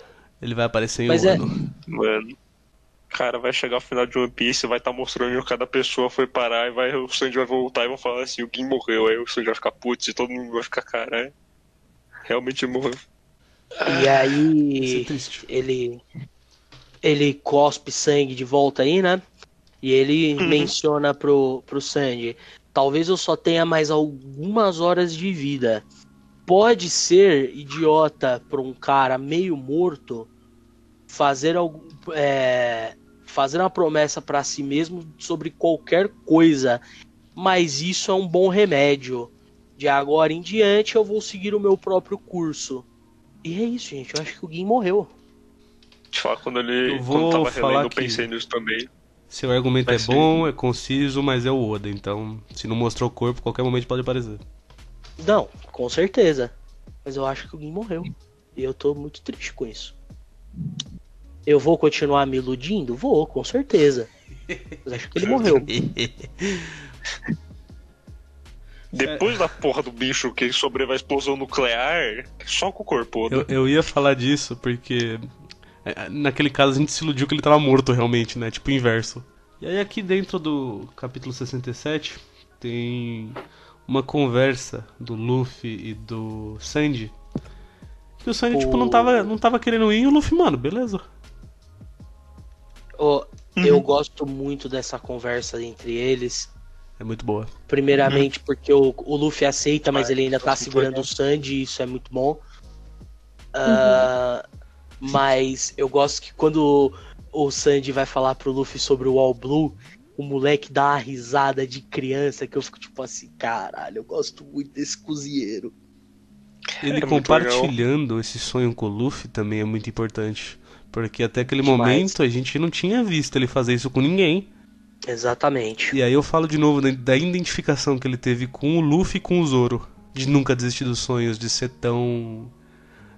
Ele vai aparecer em Mas um é- ano. Mano. Cara, vai chegar ao final de One Piece, vai estar mostrando onde cada pessoa foi parar e vai, o Sanji vai voltar e vão falar assim, o Gin morreu, aí o Sanji vai ficar putz e todo mundo vai ficar, caralho. Realmente morreu. E é aí triste. ele ele cospe sangue de volta aí, né? E ele Uhum. menciona pro, pro Sandy, talvez eu só tenha mais algumas horas de vida. Pode ser idiota pra um cara meio morto fazer algum é, fazendo uma promessa para si mesmo sobre qualquer coisa, mas isso é um bom remédio. De agora em diante eu vou seguir o meu próprio curso. E é isso, gente. Eu acho que o Gui morreu. Te falar quando ele Eu vou quando tava falar relendo, eu que- pensei nisso também. Seu argumento Vai é ser- bom, é conciso, mas é o Oda, então se não mostrou o corpo, qualquer momento pode aparecer. Não, com certeza. Mas eu acho que o Gui morreu. E eu tô muito triste com isso. Eu vou continuar me iludindo? Vou, com certeza. Mas acho que ele morreu. Depois da porra do bicho que sobrevive à explosão nuclear, só com o corpo. Eu, eu ia falar disso porque é, naquele caso a gente se iludiu que ele tava morto realmente, né? Tipo o inverso. E aí aqui dentro do capítulo 67 tem uma conversa do Luffy e do Sandy. Que o Sandy, tipo, não tava, não tava querendo ir e o Luffy, mano, beleza. Ó, Eu gosto muito dessa conversa entre eles. É muito boa. Primeiramente porque o, o Luffy aceita, mas ele ainda tá segurando o Sandy, e isso é muito bom. Ah, Mas eu gosto que quando o Sandy vai falar pro Luffy sobre o All Blue, o moleque dá uma risada de criança que eu fico tipo assim, caralho, eu gosto muito desse cozinheiro. Ele É compartilhando esse sonho com o Luffy também é muito importante. Porque até aquele Demais. momento a gente não tinha visto ele fazer isso com ninguém. Exatamente. E aí eu falo de novo da, identificação que ele teve com o Luffy e com o Zoro. De nunca desistir dos sonhos, de ser tão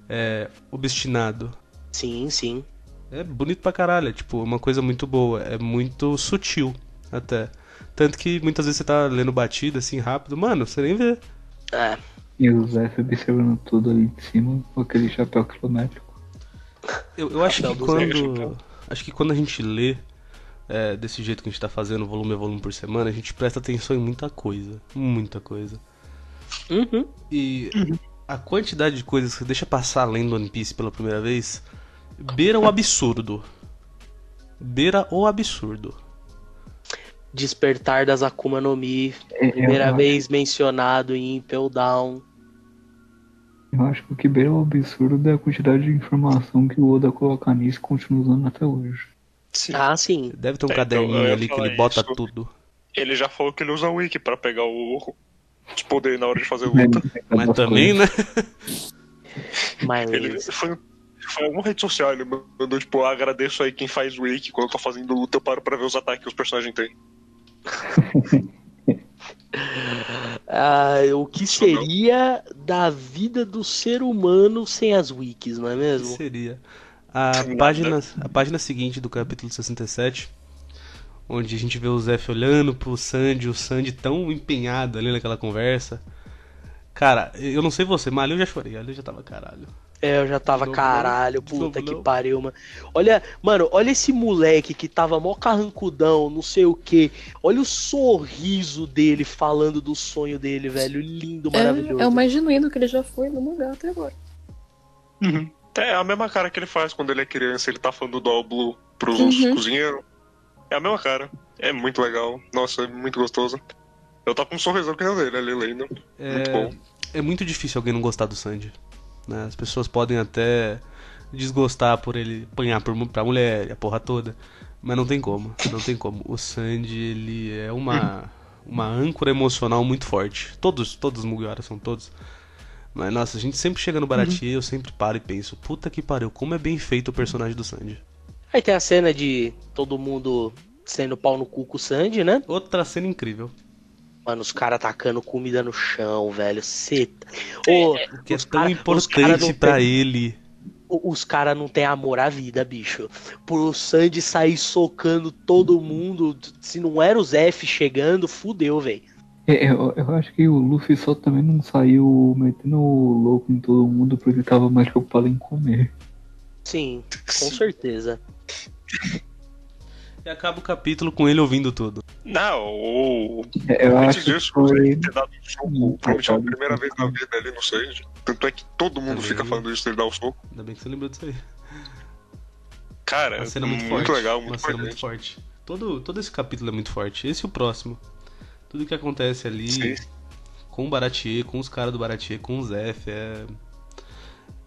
é, obstinado. Sim, sim. É bonito pra caralho, é tipo uma coisa muito boa, é muito sutil até. Tanto que muitas vezes você tá lendo batida assim rápido, mano, você nem vê. É. E o Zé observando tudo ali de cima com aquele chapéu quilométrico. Eu, eu acho que quando. Acho que quando a gente lê é, desse jeito que a gente tá fazendo, volume a volume por semana, a gente presta atenção em muita coisa. Muita coisa. Uhum. E a quantidade de coisas que você deixa passar lendo One Piece pela primeira vez beira o absurdo. Beira o absurdo. Despertar das Akuma no Mi, É, primeira eu, vez mencionado em Impel Down. eu acho que o que beira o absurdo é a quantidade de informação que o Oda coloca nisso e continua usando até hoje. Sim. Ah, sim. Deve ter um É, então, caderninho ali que ele bota isso. tudo. Ele já falou que ele usa o Wiki pra pegar o, os poderes na hora de fazer luta. Mas também, né? Mas Ele foi, foi em alguma rede social, ele mandou, tipo, "Ah, agradeço aí quem faz o Wiki. Quando eu tô fazendo luta, eu paro pra ver os ataques que os personagens têm. ah, o que seria da vida do ser humano sem as wikis, não é Que mesmo? seria? A Nada. página, a página seguinte do capítulo 67, onde a gente vê o Zef olhando pro Sandy, o Sandy tão empenhado ali naquela conversa. Cara, eu não sei você, mas ali eu já chorei, ali eu já tava caralho. É, eu já tava novo caralho, puta que não? pariu, mano. Olha, mano, olha esse moleque que tava mó carrancudão, não sei o que. Olha o sorriso dele falando do sonho dele, velho. Lindo, maravilhoso. É, é o mais genuíno que ele já foi no mangá até agora. É a mesma cara que ele faz quando ele é criança, ele tá falando do All Blue pros Uhum. cozinheiros. É a mesma cara. É muito legal. Nossa, é muito gostoso. Eu tava com um sorrisão que dele ali lendo. Muito bom. É muito difícil alguém não gostar do Sandy. né? As pessoas podem até desgostar por ele apanhar por, pra mulher e a porra toda. Mas não tem como, não tem como. O Sandy, ele é uma, uma âncora emocional muito forte. Todos, todos os Mugiwara são todos. Mas nossa, a gente sempre chega no Baratie eu sempre paro e penso, puta que pariu, como é bem feito o personagem do Sandy. Aí tem a cena de todo mundo sendo pau no cu com o Sandy, né? Outra cena incrível. Mano, os caras tacando comida no chão, velho. Ceta. Ô, O que é os tão cara- importante não pra tem- ele. o- Os caras não têm amor à vida, bicho. Por o Sandy sair socando todo mundo, se não era o Zef chegando, fudeu, velho. É, eu, eu acho que o Luffy só também não saiu metendo o louco em todo mundo porque ele tava mais preocupado em comer. Sim, com certeza. E acaba o capítulo com ele ouvindo tudo. Não, o. É, Eu acho que foi. ele ter dado um soco, provavelmente é a primeira vez na vida ali no Sandy. Tanto é que todo mundo Também. fica falando isso dele dar o soco. Ainda bem que você lembrou disso aí. Cara, Uma cena muito, É muito, forte. legal, uma muito cena muito forte. Todo, todo esse capítulo é muito forte. Esse e o próximo. Tudo que acontece ali Sim. com o Baratier, com os caras do Baratier, com o Zef, é.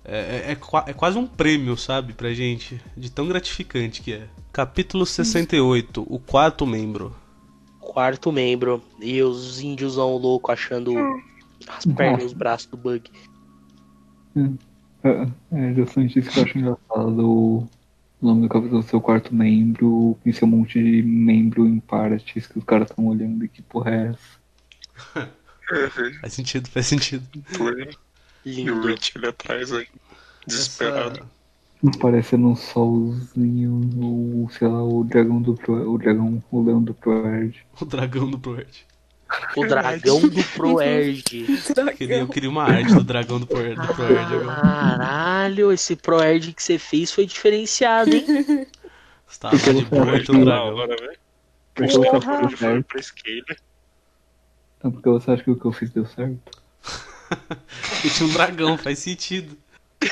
É, é, é é quase um prêmio, sabe, pra gente. De tão gratificante que é. Capítulo 68, o quarto membro. Quarto membro. E os índiosão louco achando as pernas e os braços do Bug. É, é justamente isso que eu acho engraçado. O nome do capítulo do seu quarto membro, com esse monte de membro em partes que os caras estão olhando e que porra é essa? Faz sentido, faz sentido. Foi. E o Lindo. Rich ali atrás aí. Desesperado. Essa- Parecendo um solzinho, o, sei lá, o dragão do Pro, o dragão, o leão do Proerd. O dragão do Proerd. O dragão do Proerd. Queria, eu queria uma arte do dragão do Proerd, do Proerd agora. Caralho, esse Proerd que você fez foi diferenciado, hein? Você tava lá de um Da dragão. hora, velho. Não, porque você acha que o que eu fiz deu certo? E tinha um dragão, faz sentido.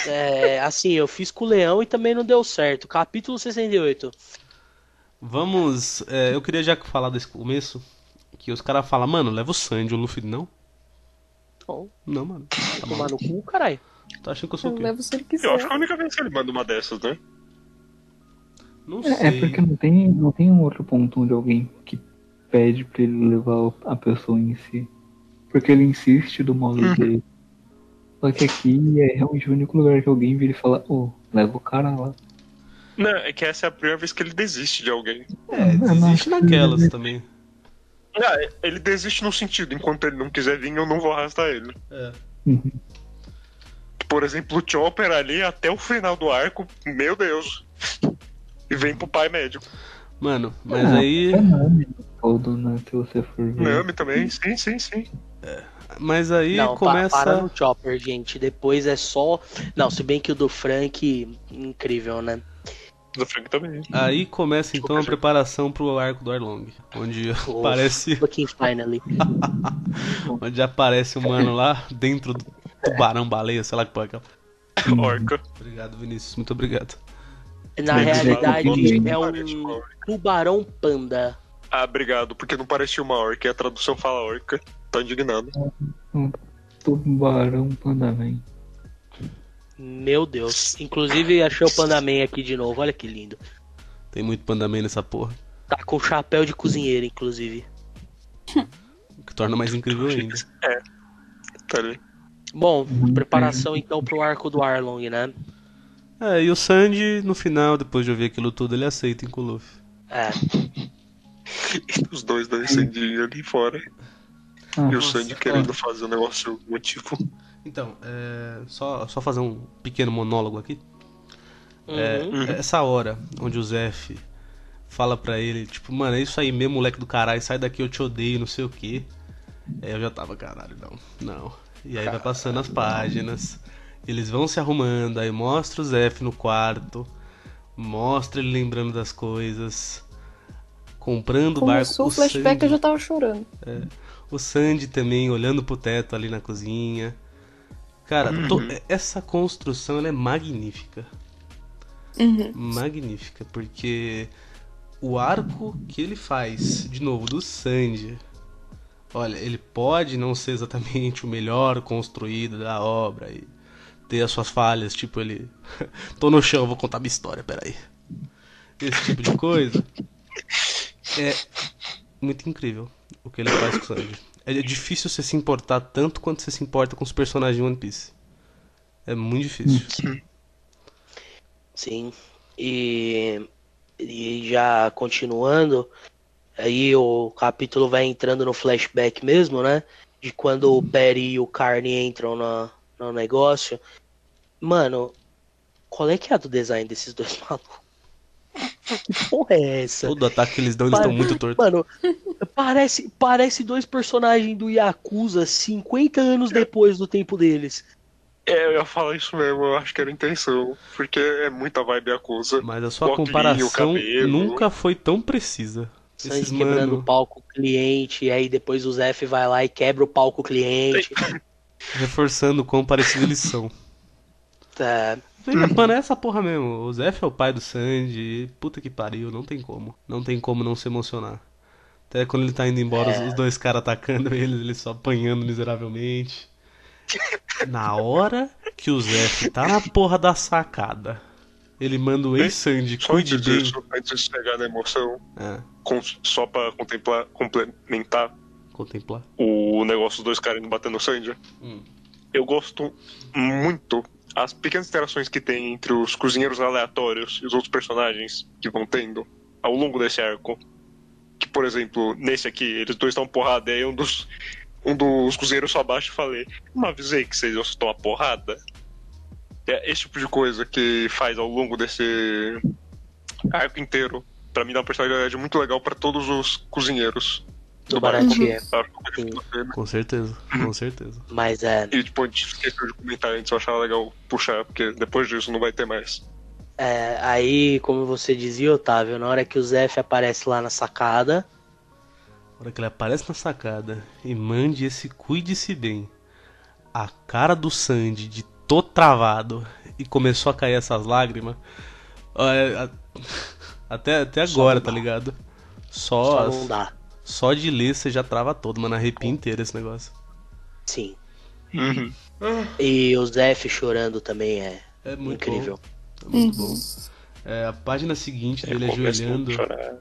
É, assim, eu fiz com o leão e também não deu certo. Capítulo 68. Vamos. é, eu queria já falar desse começo. Que os caras falam, mano, leva o Sandy, o Luffy. Não? Bom, Não, mano. Tá tomar no cu, caralho. Tá achando que eu sou o quê? Leva se ele Eu acho que é quiser. a única vez que ele manda uma dessas, né? Não É, é sei. porque não tem, não tem um outro ponto onde alguém que pede pra ele levar a pessoa em si. Porque ele insiste do modo Uhum. dele. Só que aqui é realmente o único lugar que alguém vira e fala, ô, leva o cara lá. Não, é que essa é a primeira vez que ele desiste de alguém. É, não, desiste naquelas também. Não, ele desiste no sentido, enquanto ele não quiser vir, eu não vou arrastar ele. É. Uhum. Por exemplo, o Chopper ali até o final do arco, meu Deus. E vem pro pai médico. Mano, mas Ah, aí. É nome todo, né? Se você for ver. Nami também, sim, sim, sim. Mas aí não, pa- começa. para no Chopper, gente. Depois é só. Não, se bem que o do Frank, incrível, né? Do Frank também. Aí começa então a preparação pro arco do Arlong. Onde Oh. aparece. Fucking finally. Onde aparece o mano lá dentro do tubarão baleia, sei lá que porra é. Orca. Obrigado, Vinícius. Muito obrigado. Na Bem, realidade, é Parece uma um tubarão panda. Ah, obrigado, porque não parecia uma orca e a tradução fala orca. Tô indignado. Tubarão Pandaman. Meu Deus. Inclusive, achei o Pandaman aqui de novo. Olha que lindo. Tem muito pandaman nessa porra. Tá com chapéu de cozinheiro, inclusive. O que torna mais incrível ainda. É. Tá ali. Bom, preparação então pro arco do Arlong, né? É, e o Sandy, no final, depois de ouvir aquilo tudo, ele aceita em Luffy. É. Os dois dançandinhos ali fora. Ah, E o Sandy querendo fazer um negócio motivo. Então, é, só, só fazer um pequeno monólogo aqui. É, Uhum. Essa hora onde o Zef fala pra ele, tipo, mano, é isso aí mesmo, moleque do caralho, sai daqui, eu te odeio, não sei o que. Aí eu já tava, caralho, não, não. E aí vai passando as páginas, eles vão se arrumando, aí mostra o Zef no quarto, mostra ele lembrando das coisas, comprando o barco. Começou o flashback, Sandy- eu já tava chorando. o Sandy também olhando pro teto ali na cozinha. Cara, to- essa construção ela é magnífica. Uhum. Magnífica, porque o arco que ele faz, de novo, do Sandy. Olha, ele pode não ser exatamente o melhor construído da obra e ter as suas falhas, tipo ele. Tô no chão, vou contar minha história, peraí. Esse tipo de coisa. É muito incrível o que ele faz com o Sanji. É difícil você se importar tanto quanto você se importa com os personagens de One Piece. É muito difícil. Sim. E, e já continuando, aí o capítulo vai entrando no flashback mesmo, né? De quando o Perry e o Carney entram na, no negócio. Mano, qual é que é a do design desses dois malucos? Que porra é essa? Todo ataque que eles dão, eles estão muito tortos. Mano, parece, parece dois personagens do Yakuza 50 anos depois do tempo deles. É, eu ia falar isso mesmo, eu acho que era intenção. Porque é muita vibe acusa. Mas a sua o comparação o cabelo. nunca foi tão precisa. Sanji Esses quebrando o mano palco cliente, e aí depois o Zef vai lá e quebra o palco cliente. reforçando o quão parecidos eles são. Tá. Mano, é essa porra mesmo. O Zef é o pai do Sanji. Puta que pariu, não tem como. Não tem como não se emocionar. Até quando ele tá indo embora, os- os dois caras atacando eles, ele só apanhando miseravelmente. Na hora que o Zef tá na porra da sacada Ele manda o Ei Sandy, Só cuide bem. antes de chegar na emoção, É, com- só pra contemplar, complementar contemplar. o negócio dos dois caras indo batendo no Sandy. Hum. Eu gosto muito as pequenas interações que tem entre os cozinheiros aleatórios e os outros personagens que vão tendo ao longo desse arco. Que, por exemplo, nesse aqui, eles dois estão porrada, e aí um dos, um dos cozinheiros só abaixa e falei, não avisei que vocês iam tomar porrada. É esse tipo de coisa que faz ao longo desse arco inteiro. Pra mim dá uma personalidade muito legal pra todos os cozinheiros. Do. Baratie. A pena. Com certeza, com certeza. Mas é, E tipo, a gente esqueceu de comentar antes, eu achava legal puxar, porque depois disso não vai ter mais. é, aí, como você dizia, Otávio, na hora que o Zef aparece lá na sacada, Na hora que ele aparece na sacada e mande esse cuide-se bem. A cara do Sandy de tô travado e começou a cair essas lágrimas. A- Até, até agora, tá ligado? só Só, não dá. Só de ler você já trava todo, mano. Arrepia inteiro esse negócio. Sim. Uhum. E o Zef chorando também é É muito incrível. bom. É muito bom. É, a página seguinte dele Eu começo ajoelhando.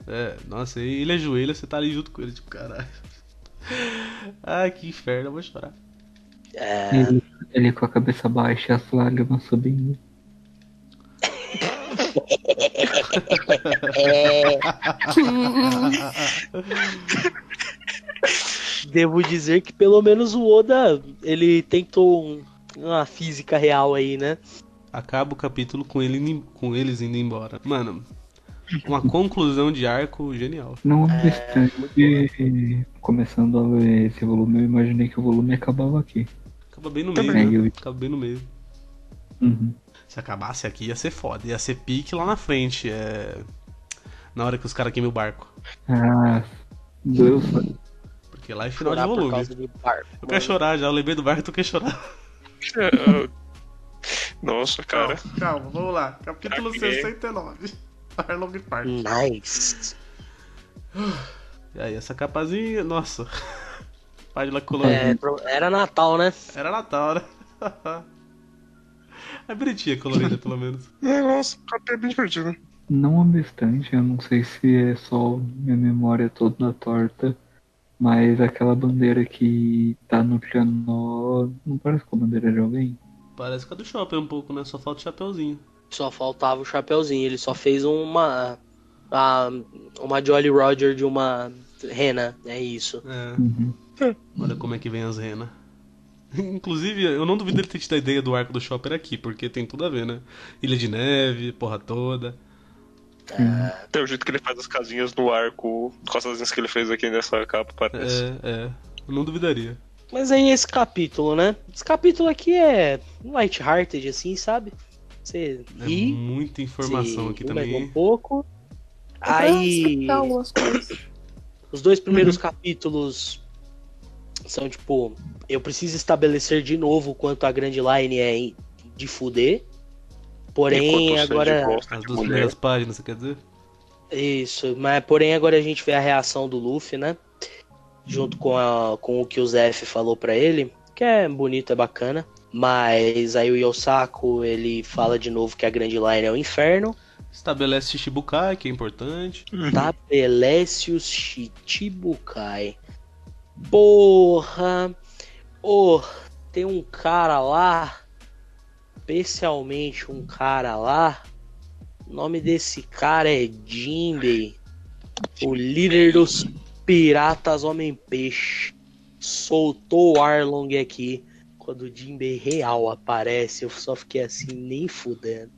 É, nossa, e ele ajoelha, você tá ali junto com ele, tipo, caralho. Ai, que inferno, eu vou chorar. É, Ele, ele com a cabeça baixa e as lágrimas subindo. Devo dizer que pelo menos o Oda, ele tentou um- uma física real aí, né? Acaba o capítulo com, ele, com eles indo embora. Mano, uma conclusão de arco genial. Não É, obstante, começando a ler esse volume, eu imaginei que o volume acabava aqui. Acaba bem no meio, Também. né? Acaba bem no meio. Uhum. Se acabasse aqui ia ser foda. Ia ser pique lá na frente. É... Na hora que os caras queimam o barco. Ah, doeu só. Porque lá é final de Chorar por volume. causa de barco. Eu quero chorar já, eu lembrei do barco, tu quer chorar. É, Nossa, cara. calma, vamos lá. Capítulo Aqui. 69. Arlong Park. Nice. E aí, essa capazinha, nossa. Página É, colorida. pro- era Natal, né? Era Natal, né? É bonitinha colorida, pelo menos. Nossa, é bem divertido. Não obstante, eu não sei se é só minha memória toda torta, mas aquela bandeira que tá no piano não parece com a bandeira de alguém? Parece com a do shopping um pouco, né? Só falta o chapeuzinho. Só faltava o chapeuzinho. Ele só fez uma. a- uma Jolly Roger de uma rena. É isso. É, Uhum. olha como é que vem as renas. Inclusive, eu não duvido ele ter tido a ideia do arco do shopper aqui, porque tem tudo a ver, né? Ilha de neve, porra toda. Tem o jeito que ele faz as casinhas no arco, com as casinhas que ele fez aqui nessa capa, parece. É, é. Eu não duvidaria. Mas aí esse capítulo, né? Esse capítulo aqui é light-hearted, assim, sabe? Você É ri, muita informação aqui também. um pouco. É Aí, os dois primeiros capítulos são tipo, eu preciso estabelecer de novo o quanto a Grand Line é de fuder. Porém, o Sanji agora. As de duas primeiras páginas, você quer dizer? Isso, mas porém agora a gente vê a reação do Luffy, né? Junto com, a- com o que o Zef falou pra ele, que é bonito, é bacana. Mas aí o Yosaku, ele fala de novo que a Grand Line é o inferno. Estabelece Shichibukai, que é importante. Estabelece os Chichibukai. Porra! Oh, tem um cara lá, especialmente um cara lá. O nome desse cara é Jinbei, o líder dos piratas Homem-Peixe. Soltou o Arlong aqui. Quando o Jinbei real aparece, eu só fiquei assim, nem fudendo.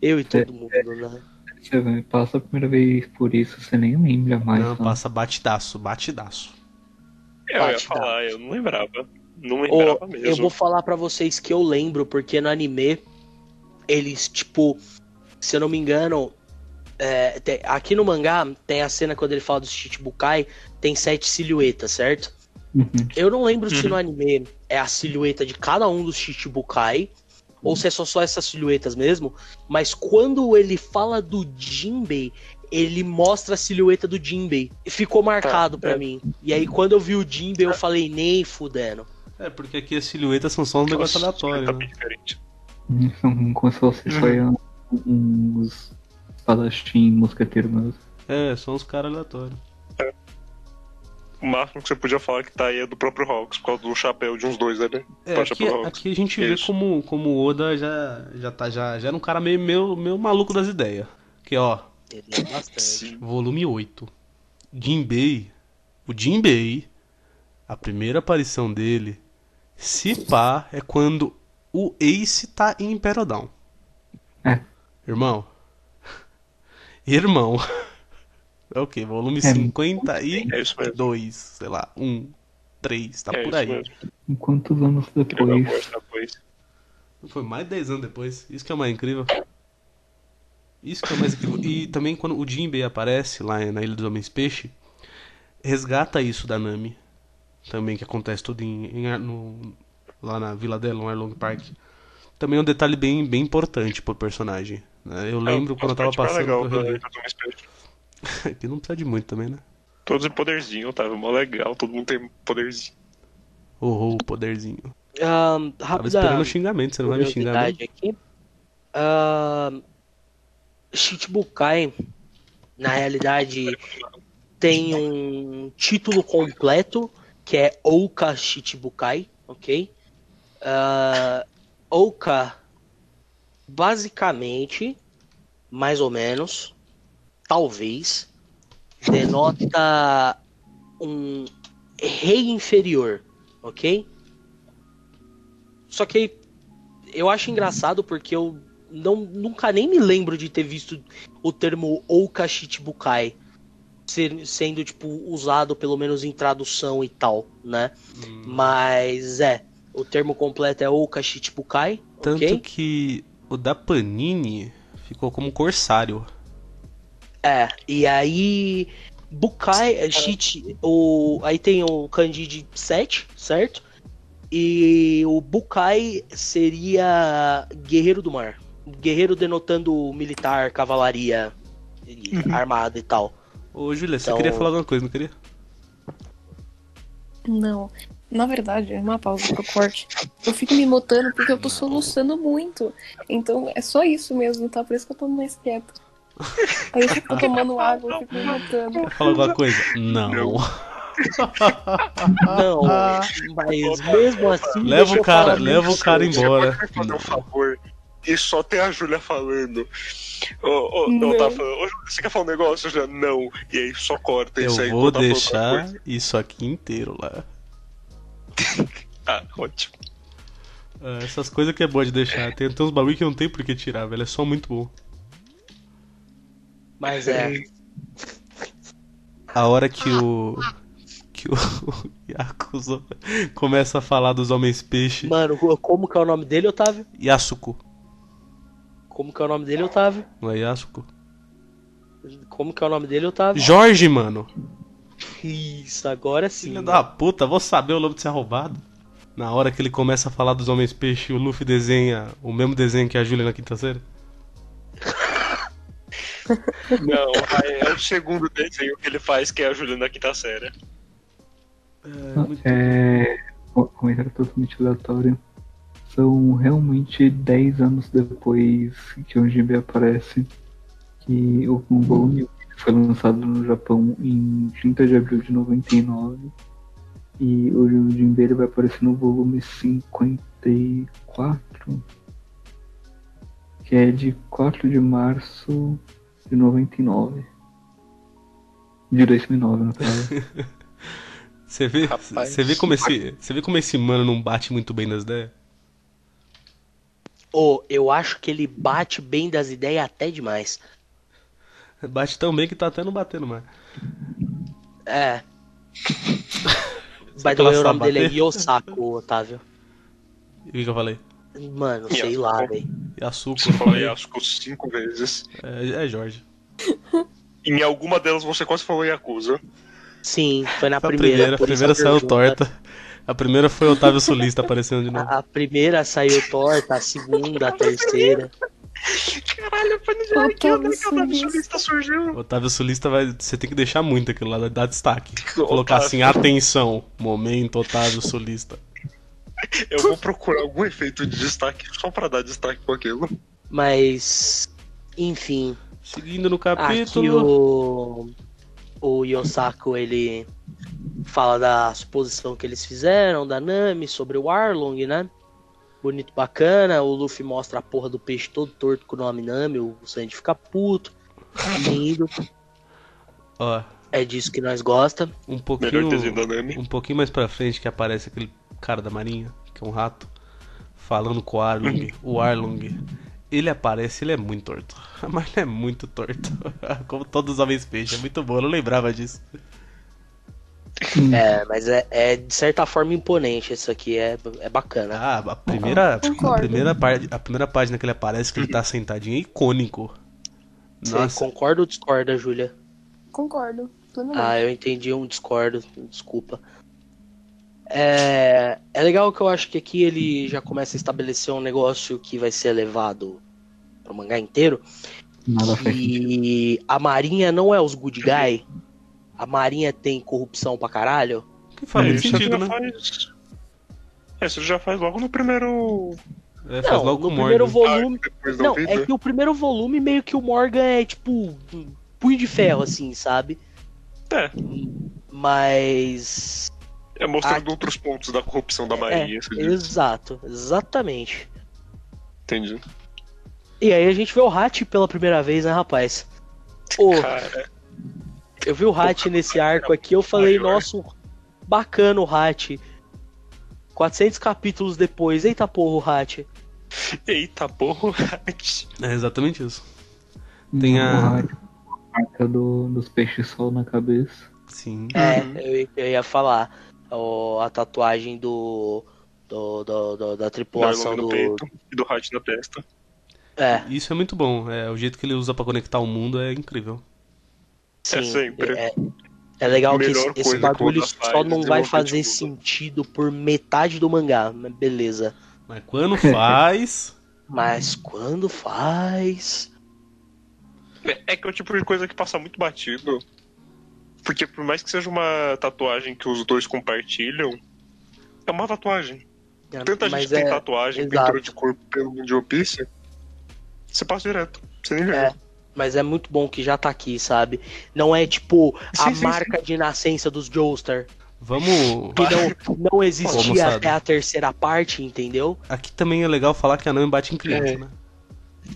Eu e todo mundo, né? Você vai- passa a primeira vez por isso, você nem lembra mais. não, né? passa batidaço, batidaço. Eu ia falar, eu não lembrava. Não lembrava mesmo. eu vou falar pra vocês que eu lembro, porque no anime, eles, tipo, se eu não me engano, é, tem- aqui no mangá tem a cena quando ele fala dos Chichibukai, tem sete silhuetas, certo? Uhum. Eu não lembro se Uhum. no anime é a silhueta de cada um dos Chichibukai, ou se é só, só essas silhuetas mesmo, mas quando ele fala do Jinbei, ele mostra a silhueta do Jinbei. E Ficou marcado pra é. mim. E aí quando eu vi o Jinbei, eu falei, nem fudendo. É, porque aqui as silhuetas são só um negócio aleatório, tá né? diferente. São como se fosse só Uhum. uns espadachim mosqueteiro mesmo. É, são uns caras aleatórios. O máximo que você podia falar que tá aí é do próprio Hawks, por causa do chapéu de uns dois, né? É, aqui, aqui a gente vê Isso. como, como o Oda já, já, tá, já, já era um cara meio, meio, meio maluco das ideias. Que ó, Ele é bastante. Sim. volume 8. Jinbei. O Jinbei, a primeira aparição dele, se pá, é quando o Ace tá em Imperial Down. É. Irmão. Irmão. É o que? Volume É. 52, É sei lá, 1, 3, tá é por aí. mesmo. Em quantos anos depois? Foi mais de 10 anos depois. Isso que é o mais incrível. Isso que é o mais incrível. E também quando o Jinbei aparece lá na Ilha dos Homens Peixe, resgata isso da Nami. Também que acontece tudo em, em no- lá na vila dela, no Arlong Park. Também é um detalhe bem, bem importante pro personagem. né? Eu lembro É, quando eu tava mais passando. legal que eu. Que não precisa de muito também, né? Todos em poderzinho, Otávio. Mó legal, todo mundo tem poderzinho. Oh, oh, poderzinho. Tava rápida esperando o xingamento, você não vai me xingar, curiosidade aqui. Ahn, Shichibukai, na realidade, tem um título completo que é Ouka Shichibukai, ok? Ah, Ouka, basicamente, mais ou menos, talvez, denota um rei inferior, ok? Só que eu acho engraçado porque eu não, nunca nem me lembro de ter visto o termo Ouka Shichibukai ser, sendo, tipo, usado pelo menos em tradução e tal, né? Hum. Mas é, o termo completo é Ouka Shichibukai, Tanto ok? que o da Panini ficou como Corsário. É, e aí Bukai, Shichi, o, aí tem o kanji de 7, certo? E o Bukai seria guerreiro do mar. Guerreiro denotando militar, cavalaria, e armada e tal. Ô, Julia, você Então- queria falar alguma coisa, não queria? Não. Na verdade, é uma pausa pro corte. Eu fico me mutando porque eu tô soluçando muito. Então é só isso mesmo, tá? Por isso que eu tô mais quieto. Aí eu fico tomando água, eu fico me mutando. Fala alguma coisa? Não. Não. Não, mas mesmo assim. Leva o eu cara, leva o cara Você embora. pode fazer um favor e só ter a Júlia falando. Ô, ô, Não. não, tá falando. Júlia, você quer falar um negócio, Júlia? Não. E aí só corta Eu isso aí. vou tá falando deixar isso aqui inteiro lá. Ah, ótimo. É, essas coisas que é boa de deixar. Tem, tem uns bagulho que não tem por que tirar, velho. É só muito bom. Mas é. A hora que o. Que o Yakuza começa a falar dos homens peixe. Mano, como que é o nome dele, Otávio? Yasuko. Como que é o nome dele, Otávio? Não é Yasuko? Como que é o nome dele, Otávio? Jorge, mano. Isso, agora sim. Filho da puta, vou saber o nome de ser roubado. Na hora que ele começa a falar dos homens peixe, o Luffy desenha o mesmo desenho que a Julia na quinta série. Não, é o segundo desenho que ele faz, que é a Júlia na quinta série. É, muito- É. Comentário totalmente aleatório. São realmente 10 anos depois que o Jinbe aparece. Que o um volume foi lançado no Japão em 30 de abril de 99. E o Jinbe ele vai aparecer no volume 54. Que é de 4 de março de 99. De 2009, no caso. Você vê, Rapaz. você vê como esse, você vê como esse mano não bate muito bem nas ideias? Ô, eu acho que ele bate bem das ideias até demais. Bate tão bem que tá até não batendo mais. É. By the way, o nome sabe dele é bater? Yosako, Otávio. E o que, que eu falei? Mano, sei lá, velho. Yasuko. Você falou Yasuko cinco vezes. É, é Jorge. Em alguma delas você quase falou Yakuza. Sim, foi na A primeira. primeira, a primeira a saiu pergunta. torta. A primeira foi o Otávio Sulista aparecendo de novo. A, a primeira saiu torta, a segunda, a terceira. Caralho, foi no Otávio que o Sulista. Sulista surgiu. O Otávio Sulista vai. Você tem que deixar muito aquilo lá, dar destaque. Otávio. Colocar assim, atenção, momento Otávio Sulista. Eu vou procurar algum efeito de destaque só pra dar destaque com aquilo. Mas Enfim, Seguindo no aqui capítulo. o, o Yosaku, ele fala da suposição que eles fizeram, da Nami, sobre o Arlong, né? Bonito, bacana. O Luffy mostra a porra do peixe todo torto com o nome Nami, o Sanji fica puto. Lindo, Ó, é disso que nós gosta. um Melhor desenho da pouquinho. Nami. Um pouquinho mais pra frente que aparece aquele cara da marinha, que é um rato, falando com o Arlong. o Arlong. Ele aparece, ele é muito torto. Mas ele é muito torto. Como todos os homens peixe. É muito bom, eu não lembrava disso. É, mas é, é, de certa forma imponente isso aqui, é, é bacana. Ah, a primeira, a Concordo. primeira, parte, a primeira página que ele aparece, que ele tá sentadinho, é icônico. Você Nossa, concorda ou discorda, Júlia? Concordo. Plenamente. Ah, eu entendi um discordo, desculpa. É, é legal que eu acho que aqui ele já começa a estabelecer um negócio que vai ser levado pro mangá inteiro. Nada. E a Marinha não é os good guy. A Marinha tem corrupção pra caralho. que faz É, sentido, já né? faz. É, isso já faz logo no primeiro. É, faz Não, logo no primeiro volume. Da Não, vida. é que o primeiro volume meio que o Morgan é tipo punho de ferro, assim, sabe? É, Mas. É mostrando Ah, outros pontos da corrupção da É, Marinha. diz. exato, exatamente. Entendi. E aí a gente vê o Hat pela primeira vez, né, rapaz? Pô, Cara, eu vi o Hat nesse arco aqui, eu falei, maior. nossa, bacana o Hat. 400 capítulos depois, eita porra, o Hat. eita porra. É exatamente isso. Tem a- o a marca do, dos peixes sol na cabeça. Sim. É, Uhum. eu, eu ia falar. O- a tatuagem do. do, do- do- da tripulação no do. peito e do Hat na testa. É, Isso é muito bom. É, o jeito que ele usa pra conectar o mundo é incrível. sim. sempre. É, é legal que esse, esse bagulho só faz, não vai desenvolver fazer tudo. sentido por metade do mangá, mas beleza. Mas quando faz. Mas quando faz. É, é que é o tipo de coisa que passa muito batido. Porque por mais que seja uma tatuagem que os dois compartilham, é uma tatuagem. Tanta mas gente tem é, tatuagem, exato. pintura de corpo pelo mundo de One Piece. Você passa direto. Você nem vê. É. Mas é muito bom que já tá aqui, sabe? Não é tipo a Sim, sim, marca de nascença dos Joestar. Vamos. Que não, não existia moçada. até a terceira parte, entendeu? Aqui também é legal falar que a Nami bate em criança, É. né?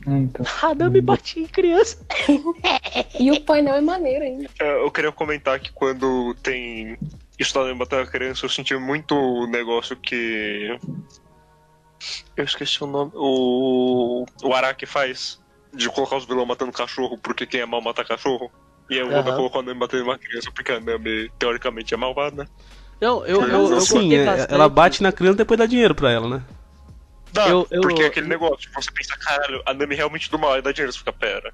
Ah, então. A Nami batia em criança. E o painel é maneiro ainda. É, Eu queria comentar que quando tem isso da lembra da criança, eu senti muito o negócio que. Eu esqueci o nome. O. O Araki faz. De colocar os vilões matando cachorro, porque quem é mal mata cachorro. E aí o Oda colocou a Nami batendo uma criança, porque a Nami teoricamente é malvada. Não, eu, eu, eu Assim, gostei é- ela bate na criança e depois dá dinheiro pra ela, né? Dá, Eu- eu- porque é aquele negócio, você pensa, caralho, a Nami realmente do mal, e dá dinheiro, você fica, pera.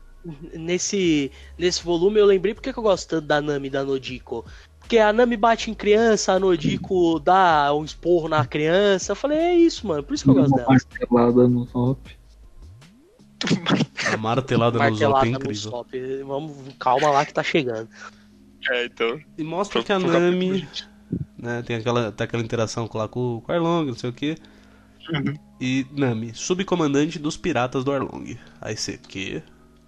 Nesse, nesse volume eu lembrei porque que eu gosto tanto da Nami da Nodiko. Porque a Nami bate em criança, a Nodiko dá um esporro na criança. Eu falei, é isso, mano. Por isso que eu gosto Uma dela. martelada no top. A martelada no Zop é Martelada no incrível. Vamos, calma lá que tá chegando. É, então. E mostra que a Nami, né, tem aquela, tem aquela interação com, lá, com, com o Arlong, não sei o que. Uhum. E Nami, subcomandante dos piratas do Arlong. Aí você, que?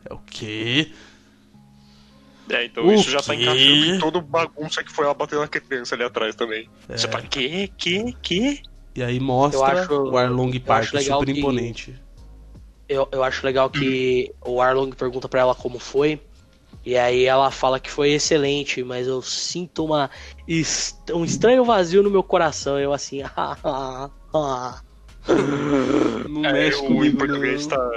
É o quê? É, então O isso já tá encaixando em todo bagunça que foi ela bater na criança ali atrás também. É. Você tá, que, que, que? E aí mostra acho- o Arlong Park super que- imponente. Eu, eu acho legal que o Arlong pergunta pra ela como foi. E aí ela fala que foi excelente, mas eu sinto uma est- um estranho vazio no meu coração. Eu assim, ah, ah, ah. Não É, mexe eu, em comigo, português não. tá.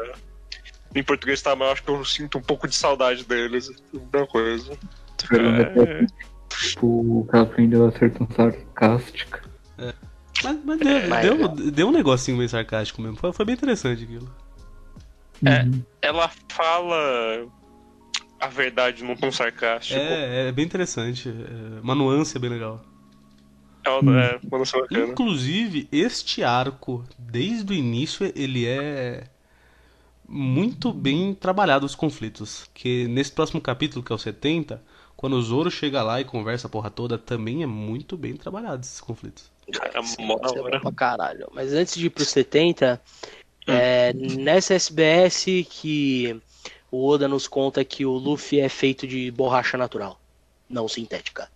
Em português tá, mas eu acho que eu sinto um pouco de saudade deles. Mesma coisa. É, tipo, o cara aprendeu a ser tão sarcástica. Mas, mas deu, Mas- deu, deu um negocinho meio sarcástico mesmo. Foi, foi bem interessante aquilo. É. Uhum. ela fala a verdade num tom sarcástico. É, é bem interessante. É uma nuance bem legal. É uma noção bacana. Inclusive, este arco, desde o início, ele é muito bem trabalhado os conflitos. Que nesse próximo capítulo, que é o 70, quando o Zoro chega lá e conversa a porra toda, também é muito bem trabalhado esses conflitos. Cara, Sim, mó é hora. pra caralho. Mas antes de ir pro 70, é, nessa SBS que o Oda nos conta que o Luffy é feito de borracha natural, não sintética.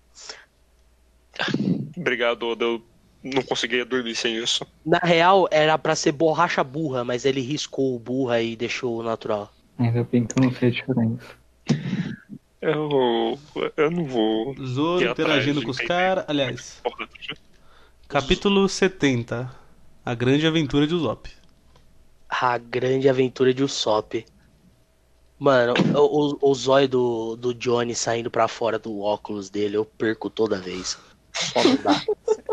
Obrigado, Oda. Eu não conseguia dormir sem isso. Na real, era pra ser borracha burra, mas ele riscou o burra e deixou o natural. Ainda bem que eu não sei a diferença. Eu. Eu não vou. Zoro interagindo com os caras. Aliás, capítulo 70. A grande aventura de Usopp. A grande aventura de Usopp. Mano, o, o, o zóio do, do Johnny saindo pra fora do óculos dele, eu perco toda vez. Não.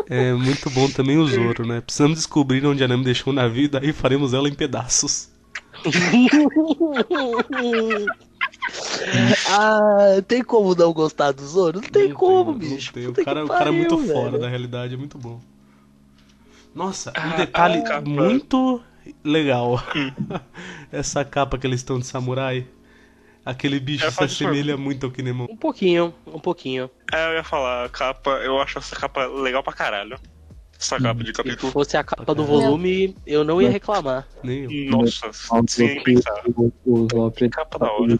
É muito bom também o Zoro, né? Precisamos descobrir onde a Nami deixou o navio e daí faremos ela em pedaços. ah, tem como não gostar do Zoro? Não tem Não como, não bicho. tem. O Puta cara, que o cara é muito pariu, fora velho. da realidade, é muito bom. Nossa, um Ah, detalhe a capa. muito legal. Essa capa que eles estão de samurai. Aquele bicho É, se assemelha muito ao Kinemon. Um pouquinho, um pouquinho. É, eu ia falar, a capa, eu acho essa capa legal pra caralho. Essa capa de Se capítulo. fosse a capa do Caralho. volume, eu não ia reclamar. Nem eu. Nossa, sem que pensar. o, Usopp Capa da hora.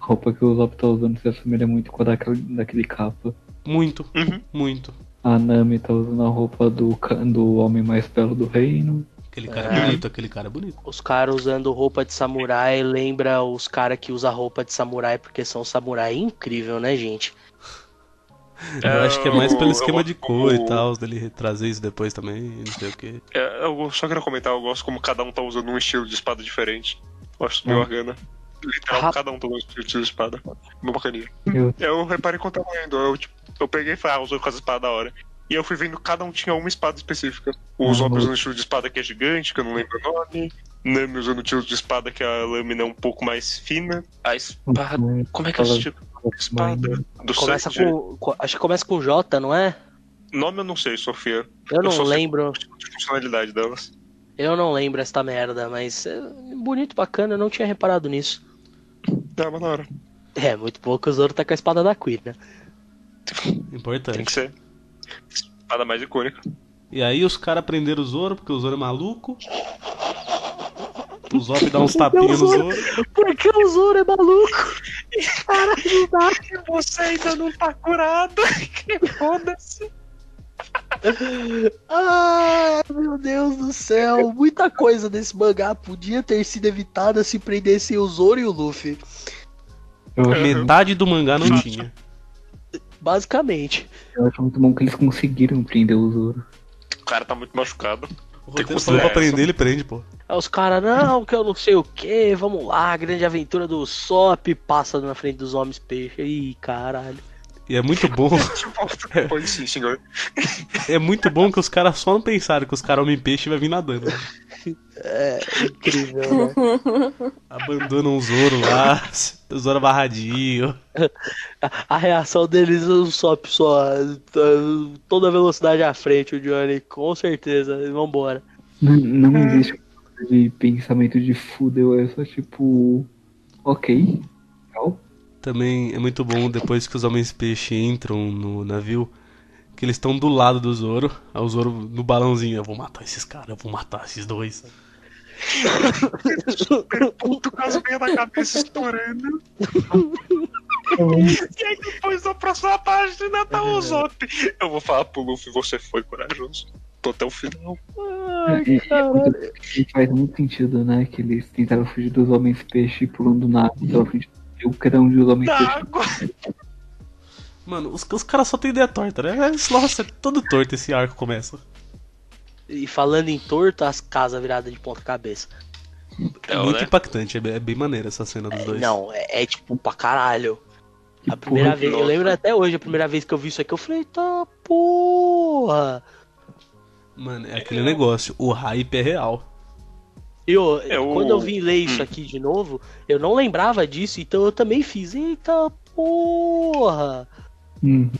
A roupa que o Usopp tá usando se assemelha muito com a daquele, daquele capa. Muito, Uhum. muito. A Nami tá usando a roupa do, do homem mais belo do reino. Aquele cara é É. bonito, aquele cara é bonito. Os caras usando roupa de samurai lembra os caras que usam roupa de samurai porque são samurai. Incrível, né, gente? Eu acho que é mais pelo esquema eu- de cor e tal, dele trazer isso depois também, não sei o que. É, eu só queria comentar, eu gosto como cada um tá usando um estilo de espada diferente. Eu acho meio Hum. bacana. Literal, Rap- cada um tá usando um estilo de espada. Uma bacaninha. Eu, Eu reparei quando tava lendo, eu, tipo, eu peguei e falei, ah, usou com as espadas da hora. E eu fui vendo que cada um tinha uma espada específica. O Uhum. Usando o estilo de espada que é gigante, que eu não lembro o nome. Nami usando o estilo de espada que a lâmina é um pouco mais fina. A espada. Como é que é esse tipo de espada? Do Começa com, Acho que começa com J, não é? Nome eu não sei, Sofia. Eu não só sei lembro. o tipo de funcionalidade delas. Eu não lembro esta merda, mas é bonito, bacana, eu não tinha reparado nisso. É, mas na hora. É, muito que o Zoro tá com a espada da Queen, né? Tem Importante. que ser. Espada mais icônica. E aí os caras prenderam o Zoro, porque o Zoro é maluco. O Zop dá uns tapinhas no Zoro. Porque o Zoro é maluco? Caralho, não dá. Você ainda não tá curado. Que foda-se. Ah, meu Deus do céu. Muita coisa desse mangá podia ter sido evitada se prendesse o Zoro e o Luffy. Metade do mangá não tinha. Basicamente. eu acho muito bom que eles conseguiram prender o Zoro. O cara tá muito machucado. O Tem que roteiro falou pra prender, ele prende, pô. Aí os caras, não, que eu não sei o que, vamos lá, grande aventura do Sop, passa na frente dos homens peixe. Ih, caralho. E é muito bom. Pode sim, senhor. É muito bom que os caras só não pensaram que os caras homem-peixe vai vir nadando. É incrível, né? Abandonam o Zoro lá, o Zoro barradinho. A reação deles, o Sop só, tá, toda a velocidade à frente, o Johnny, com certeza, vambora. Não, não existe de pensamento de fudeu, é só tipo. Ok. Legal. Também é muito bom depois que os homens-peixe entram no navio, que eles estão do lado do Zoro. Aí o Zoro no balãozinho, eu vou matar esses caras, eu vou matar esses dois. Puto com as meias da cabeça estourando. E aí depois da próxima página tá o Zop. Eu vou falar pro Luffy, você foi corajoso. Tô até o final. Ai, E- e- faz muito sentido, né? Que eles tentaram fugir dos homens peixe pulando na água pela frente do rio, cada um dos homens peixe. Mano, os, os caras só têm ideia torta, né? Nossa, é todo torto esse arco começa. E falando em torto, as casas viradas de ponta cabeça. É Não, muito né? impactante, é bem, é bem maneira essa cena dos dois. Não, é, é tipo pra caralho. Que A primeira porra, vez, eu lembro até hoje, a primeira vez que eu vi isso aqui, eu falei, tá porra. Mano, é aquele negócio, o hype é real. Eu, É o- quando eu vim ler isso Hum. aqui de novo, eu não lembrava disso, então eu também fiz, eita porra. Hum,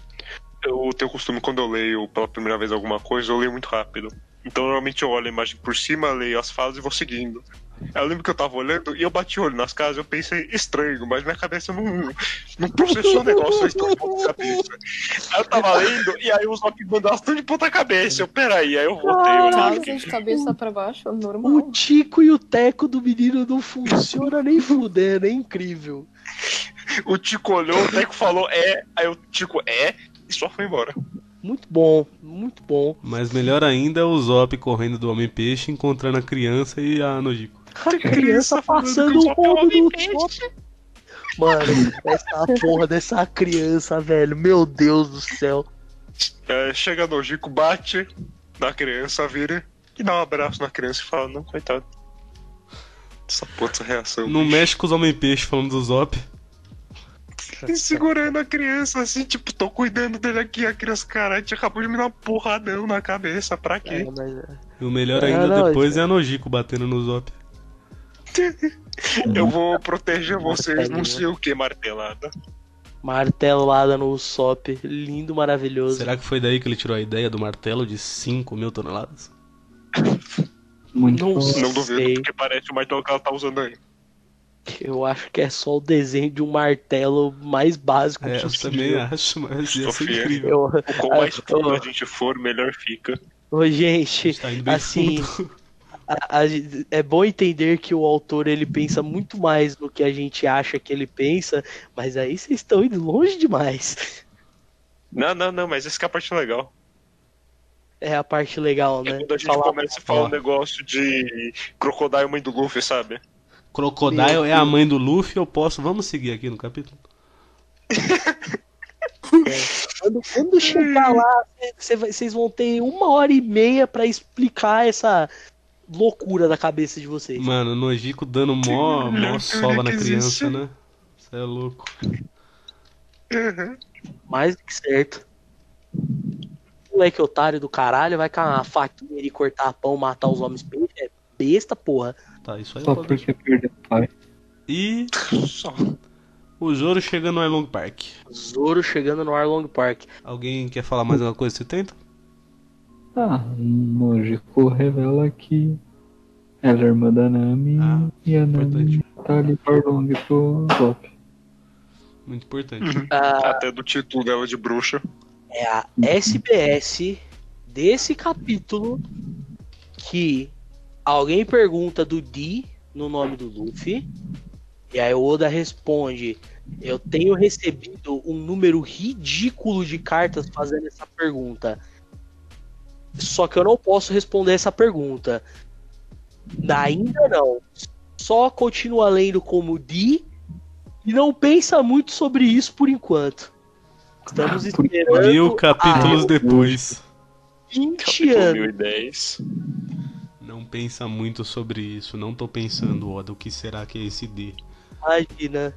Eu tenho costume, quando eu leio pela primeira vez alguma coisa, eu leio muito rápido. Então normalmente eu olho a imagem por cima, leio as falas e vou seguindo. Eu lembro que eu tava olhando e eu bati o olho nas casas, eu pensei, estranho, mas minha cabeça não, não processou o negócio, eu de ponta cabeça. Aí eu tava lendo e aí o Zop mandou tudo de ponta cabeça. Eu, peraí, aí eu voltei Tá olhando. assim, de cabeça pra baixo, é normal. O Tico e o Teco do menino não funciona nem fudendo, é incrível. O Tico olhou, o Teco falou é, aí o Tico é e só foi embora. Muito bom, muito bom. Mas melhor ainda é o Zop correndo do Homem-Peixe, encontrando a criança e a Nojiko. A criança passando o rodo no Zop. Mano, essa porra dessa criança, velho. Meu Deus do céu. É, chega no Jico, bate na criança, vira e dá um abraço na criança e fala, não, coitado. Essa porra, essa reação. Não bicho. mexe com os Homem-Peixe falando do Zop. E segurando a criança, assim, tipo, tô cuidando dele aqui, a criança, caralho, te acabou de me dar um porradão na cabeça, pra É, quê? mas, E o melhor É, ainda não, depois é a Nojiko batendo no Zop. Eu vou proteger vocês, não sei o que, martelada. martelada no Sop. Lindo, maravilhoso. Será que foi daí que ele tirou a ideia do martelo de 5 mil toneladas? Muito Não bom. sei. Não duvido, porque parece o martelo que ela tá usando aí. Eu acho que é só o desenho de um martelo mais básico É, eu possível. também acho, mas ia ser Sofia. incrível. Eu, O quão mais Ah, fundo oh. a gente for, melhor fica. Ô, gente, Tá assim, a- a- é bom entender que o autor ele pensa muito mais no que a gente acha que ele pensa, mas aí vocês estão indo longe demais. Não, não, não, mas essa que é a parte legal. É a parte legal, É né? quando a gente Falar- começa a falar um negócio de Crocodile mãe do Luffy, sabe? Crocodile Meu é a mãe do Luffy, eu posso. Vamos seguir aqui no capítulo? Quando, quando chegar lá, vocês vão ter uma hora e meia pra explicar essa loucura da cabeça de vocês. Mano, Nojiko dando mó, mó Não, sova na criança, existe. né? Você é louco. Uhum. Mais do que certo. Moleque otário do caralho, vai com a faquinha e cortar pão, matar os homens peixe. É besta, porra. Tá, isso aí Só posso deixar. porque perdeu o pai. E Só. o Zoro chegando no Arlong Park. Zoro chegando no Arlong Park. Alguém quer falar mais alguma coisa desse tenta? Ah, Nojiko revela que ela é irmã da Nami Ah, e a Nami importante. tá ali por long pro Zop. Muito importante. Ah, Até do título dela de bruxa. é a SBS desse capítulo que alguém pergunta do D no nome do Luffy. E aí o Oda responde: Eu tenho recebido um número ridículo de cartas fazendo essa pergunta. Só que eu não posso responder essa pergunta. Ainda não. Só continua lendo como D e não pensa muito sobre isso por enquanto. Estamos esperando Mil capítulos depois. 20 Capítulo anos. 1010. Não pensa muito sobre isso. Não tô pensando, Oda, o que será que é esse D? Imagina.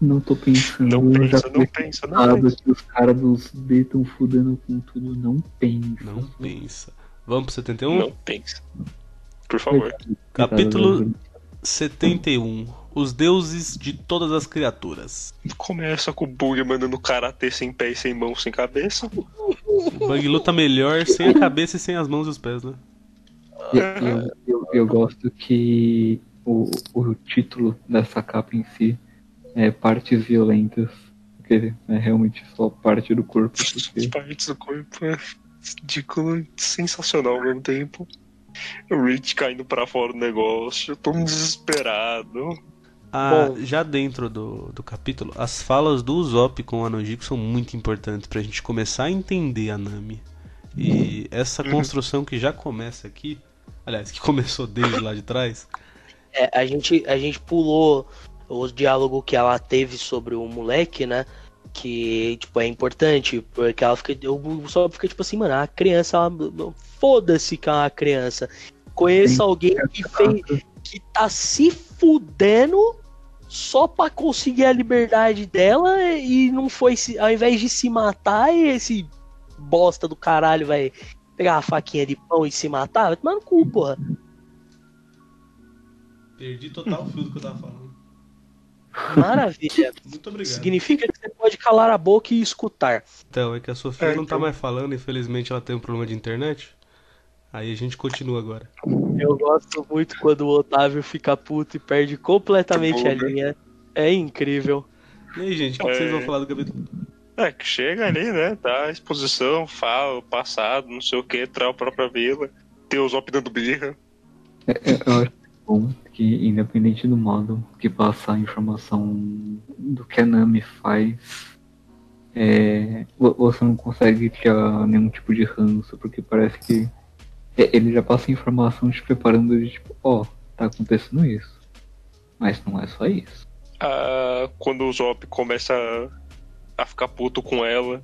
Não tô pensando, Não pensa, não pensa, não pensa. que os caras dos D tão fudendo com tudo, não pensa. Não pensa. Vamos pro 71? Não pensa. Por favor. Capítulo 71. Os deuses de todas as criaturas. Começa com o Bug mandando karatê sem pé e sem mão, sem cabeça. O Bug luta melhor sem a cabeça e sem as mãos e os pés, né? Eu, eu, eu, gosto que o, o título dessa capa em si é Partes Violentas. Porque é realmente só parte do corpo. Porque partes do corpo é ridículo e sensacional ao mesmo tempo. O Rich caindo pra fora do negócio, eu tô desesperado. Ah, Bom. já dentro do, do capítulo, as falas do Usopp com a Nojiko são muito importantes pra gente começar a entender a Nami. E essa Uhum. construção que já começa aqui, aliás, que começou desde lá de trás, É, a, gente, a gente pulou o diálogo que ela teve sobre o moleque, né? Que, tipo, é importante, porque ela fica. O só fica tipo assim, mano, a criança, ela- foda-se que é uma criança. Conheço Sim. alguém que fez. que tá se fudendo só pra conseguir a liberdade dela e não foi se, ao invés de se matar esse bosta do caralho vai pegar a faquinha de pão e se matar, vai tomar no cu, porra. perdi total o fio do que eu tava falando. Maravilha. Muito obrigado. Significa que você pode calar a boca e escutar. Então, é que a Sofia É, não tá então. mais falando, infelizmente ela tem um problema de internet. Aí a gente continua agora. Eu gosto muito quando o Otávio fica puto e perde completamente a Bom, né? linha. É incrível. E aí, gente, o que, que vocês É. vão falar do capítulo? É, que chega ali, né? A exposição, fala passado, não sei o que, trai a própria vila. Zop dando birra. Eu acho bom que, independente do modo que passar a informação do que a Nami faz, é, vo- você não consegue criar nenhum tipo de ranço, porque parece que é, ele já passa a informação te preparando de tipo, ó, tá acontecendo isso. Mas não é só isso. Ah, quando o Zop começa a, a ficar puto com ela,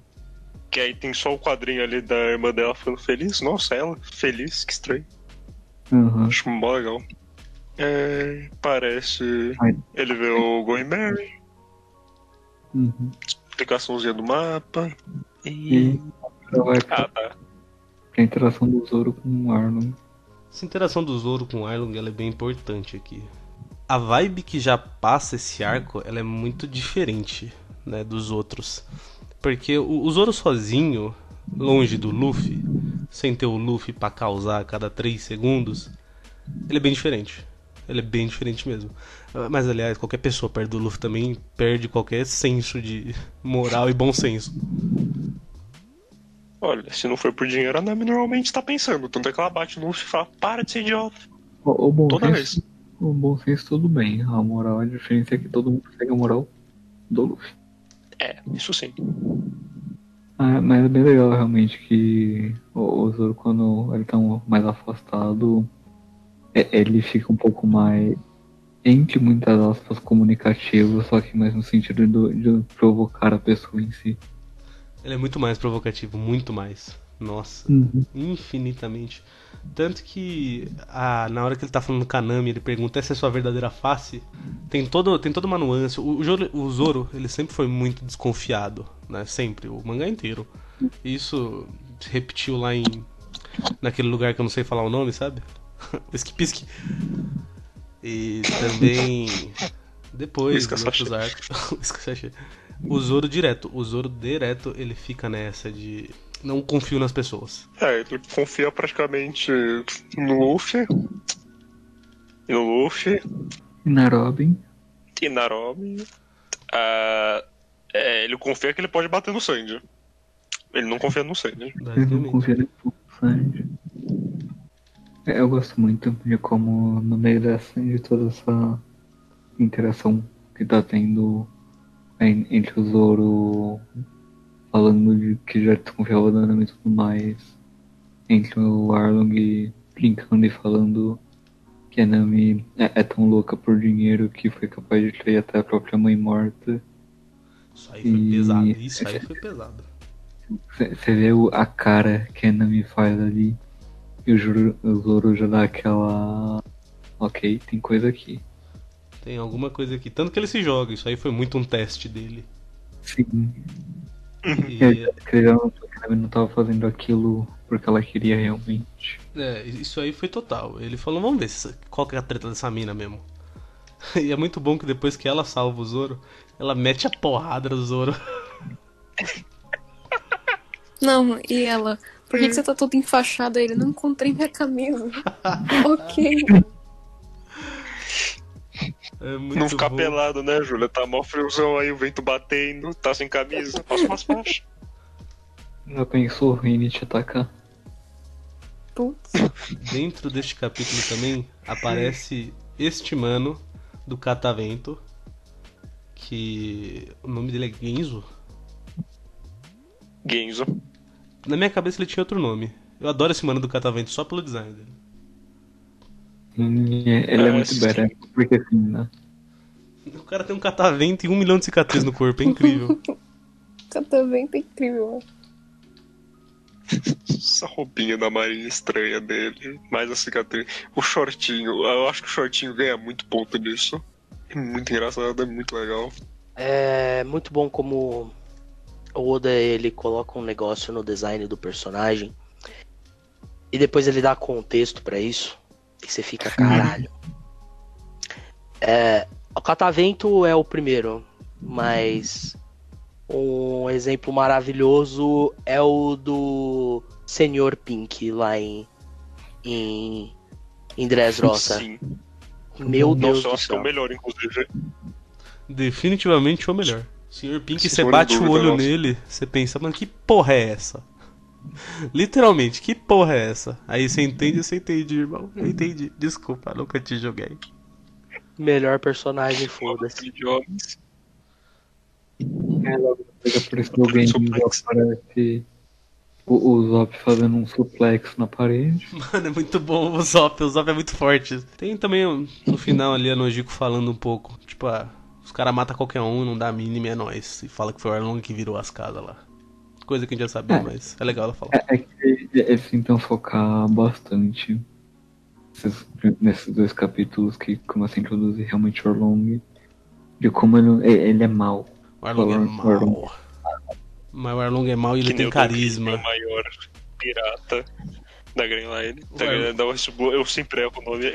que aí tem só o quadrinho ali da irmã dela ficando feliz. Nossa, ela, feliz, que estranho. Aham. Acho mó legal. É, parece. Ai. Ele vê o Going Mary, Uhum. explicaçãozinha do mapa. E E. vai Ah, pra, tá. pra interação do Zoro com o Arlong. Essa interação do Zoro com o Arlong ela é bem importante aqui. A vibe que já passa esse arco ela é muito diferente né, dos outros. Porque o, o Zoro sozinho, longe do Luffy, sem ter o Luffy pra causar a cada 3 segundos, ele é bem diferente. Ele é bem diferente mesmo. Ah, Mas aliás, qualquer pessoa perto do Luffy também perde qualquer senso de moral e bom senso. Olha, se não for por dinheiro, a Nami normalmente tá pensando. Tanto é que ela bate no Luffy e fala: para de ser idiota. O, o bom Toda senso, vez. o bom senso tudo bem. A moral, a diferença é que todo mundo segue a moral do Luffy. É, isso sim. Ah, mas é bem legal realmente que o, o Zoro, quando ele tá um- mais afastado, é- ele fica um pouco mais, entre muitas aspas, comunicativo, só que mais no sentido do- de provocar a pessoa em si. Ele é muito mais provocativo, muito mais. Nossa. infinitamente. Tanto que ah, na hora que ele tá falando com a Nami, ele pergunta essa é sua verdadeira face. Tem, todo, tem toda uma nuance. O, o, Zoro, ele sempre foi muito desconfiado, né? Sempre, o mangá inteiro. Isso se repetiu lá em. naquele lugar que eu não sei falar o nome, sabe? Pisque Pisque. E também. Depois, outros arcos. O Zoro direto. O Zoro direto, ele fica nessa de. Não confio nas pessoas. É, ele confia praticamente no Luffy. E no Luffy. E na Robin, E na Robin. Ah, é, ele confia que ele pode bater no Sandy. Ele não confia no Sandy. ele não confia no Sanji. É, Eu gosto muito de como no meio dessa, de toda essa interação que tá tendo en- entre o Zoro falando de que já desconfiava da Nami e tudo mais, entre o Arlong brincando e falando que a Nami é, é tão louca por dinheiro que foi capaz de trair até a própria mãe morta. Isso aí foi E- pesado. Isso aí foi pesado. Você vê a cara que a Nami faz ali e o Zoro já dá aquela. Ok, tem coisa aqui. Tem alguma coisa aqui. Tanto que ele se joga. Isso aí foi muito um teste dele. Sim. E, Ele ele já notou que a Nami não tava fazendo aquilo porque ela queria realmente. é, isso aí foi total. Ele falou, vamos ver se- qual que é a treta dessa mina mesmo. E é muito bom que depois que ela salva o Zoro, ela mete a porrada no Zoro. Não, e ela? Por que, que você tá todo enfaixado? Ele não encontrei minha camisa. ok. É não ficar bom. pelado, né, Júlia? Tá mó friozão aí, o vento batendo, tá sem camisa, passa umas faixas. Já pensou em te atacar? Putz. Dentro deste capítulo também aparece este mano do Catavento. Que o nome dele é Genzo. Genzo. Na minha cabeça ele tinha outro nome. Eu adoro esse mano do Catavento só pelo design dele. Ele é, ele é muito badass, porque assim, né? O cara tem um catavento e um milhão de cicatrizes no corpo, é incrível. Catavento é incrível. Essa roupinha da marinha estranha dele, mais a cicatriz. O shortinho, eu acho que o shortinho ganha muito ponto nisso. É muito engraçado, é muito legal. É muito bom como o Oda ele coloca um negócio no design do personagem e depois ele dá contexto pra isso e você fica caralho. É, o Catavento é o primeiro, mas um exemplo maravilhoso é o do Senhor Pink lá em em, em Dressrosa. Sim. Meu Deus Nossa, do acho que é o céu. melhor, inclusive. Definitivamente o melhor. Sr. Pink, você bate o olho nossa. nele, você pensa, mano, que porra é essa? Literalmente, que porra é essa? Aí você entende, você entende, irmão. Eu entendi. Desculpa, nunca te joguei. Melhor personagem, foda-se. É, logo depois apareceu alguém aparece o, o Zop fazendo um suplex na parede. Mano, é muito bom o Zop, o Zop é muito forte. Tem também no final ali a Nojiko falando um pouco, tipo, ah, os caras matam qualquer um, não dá a mínima, é nóis. E fala que foi o Arlong que virou as casas lá. Coisa que a gente já sabia, É. mas é legal ela falar. É, é que eles tentam focar bastante nesses, nesses dois capítulos que começam a introduzir realmente o Orlong. De como ele, ele é mau. O Arlong é Arlong. mau. Mas o Arlong é mau e ele Que nem tem carisma. é o maior pirata da Green Line. Da. Eu sempre erro o nome.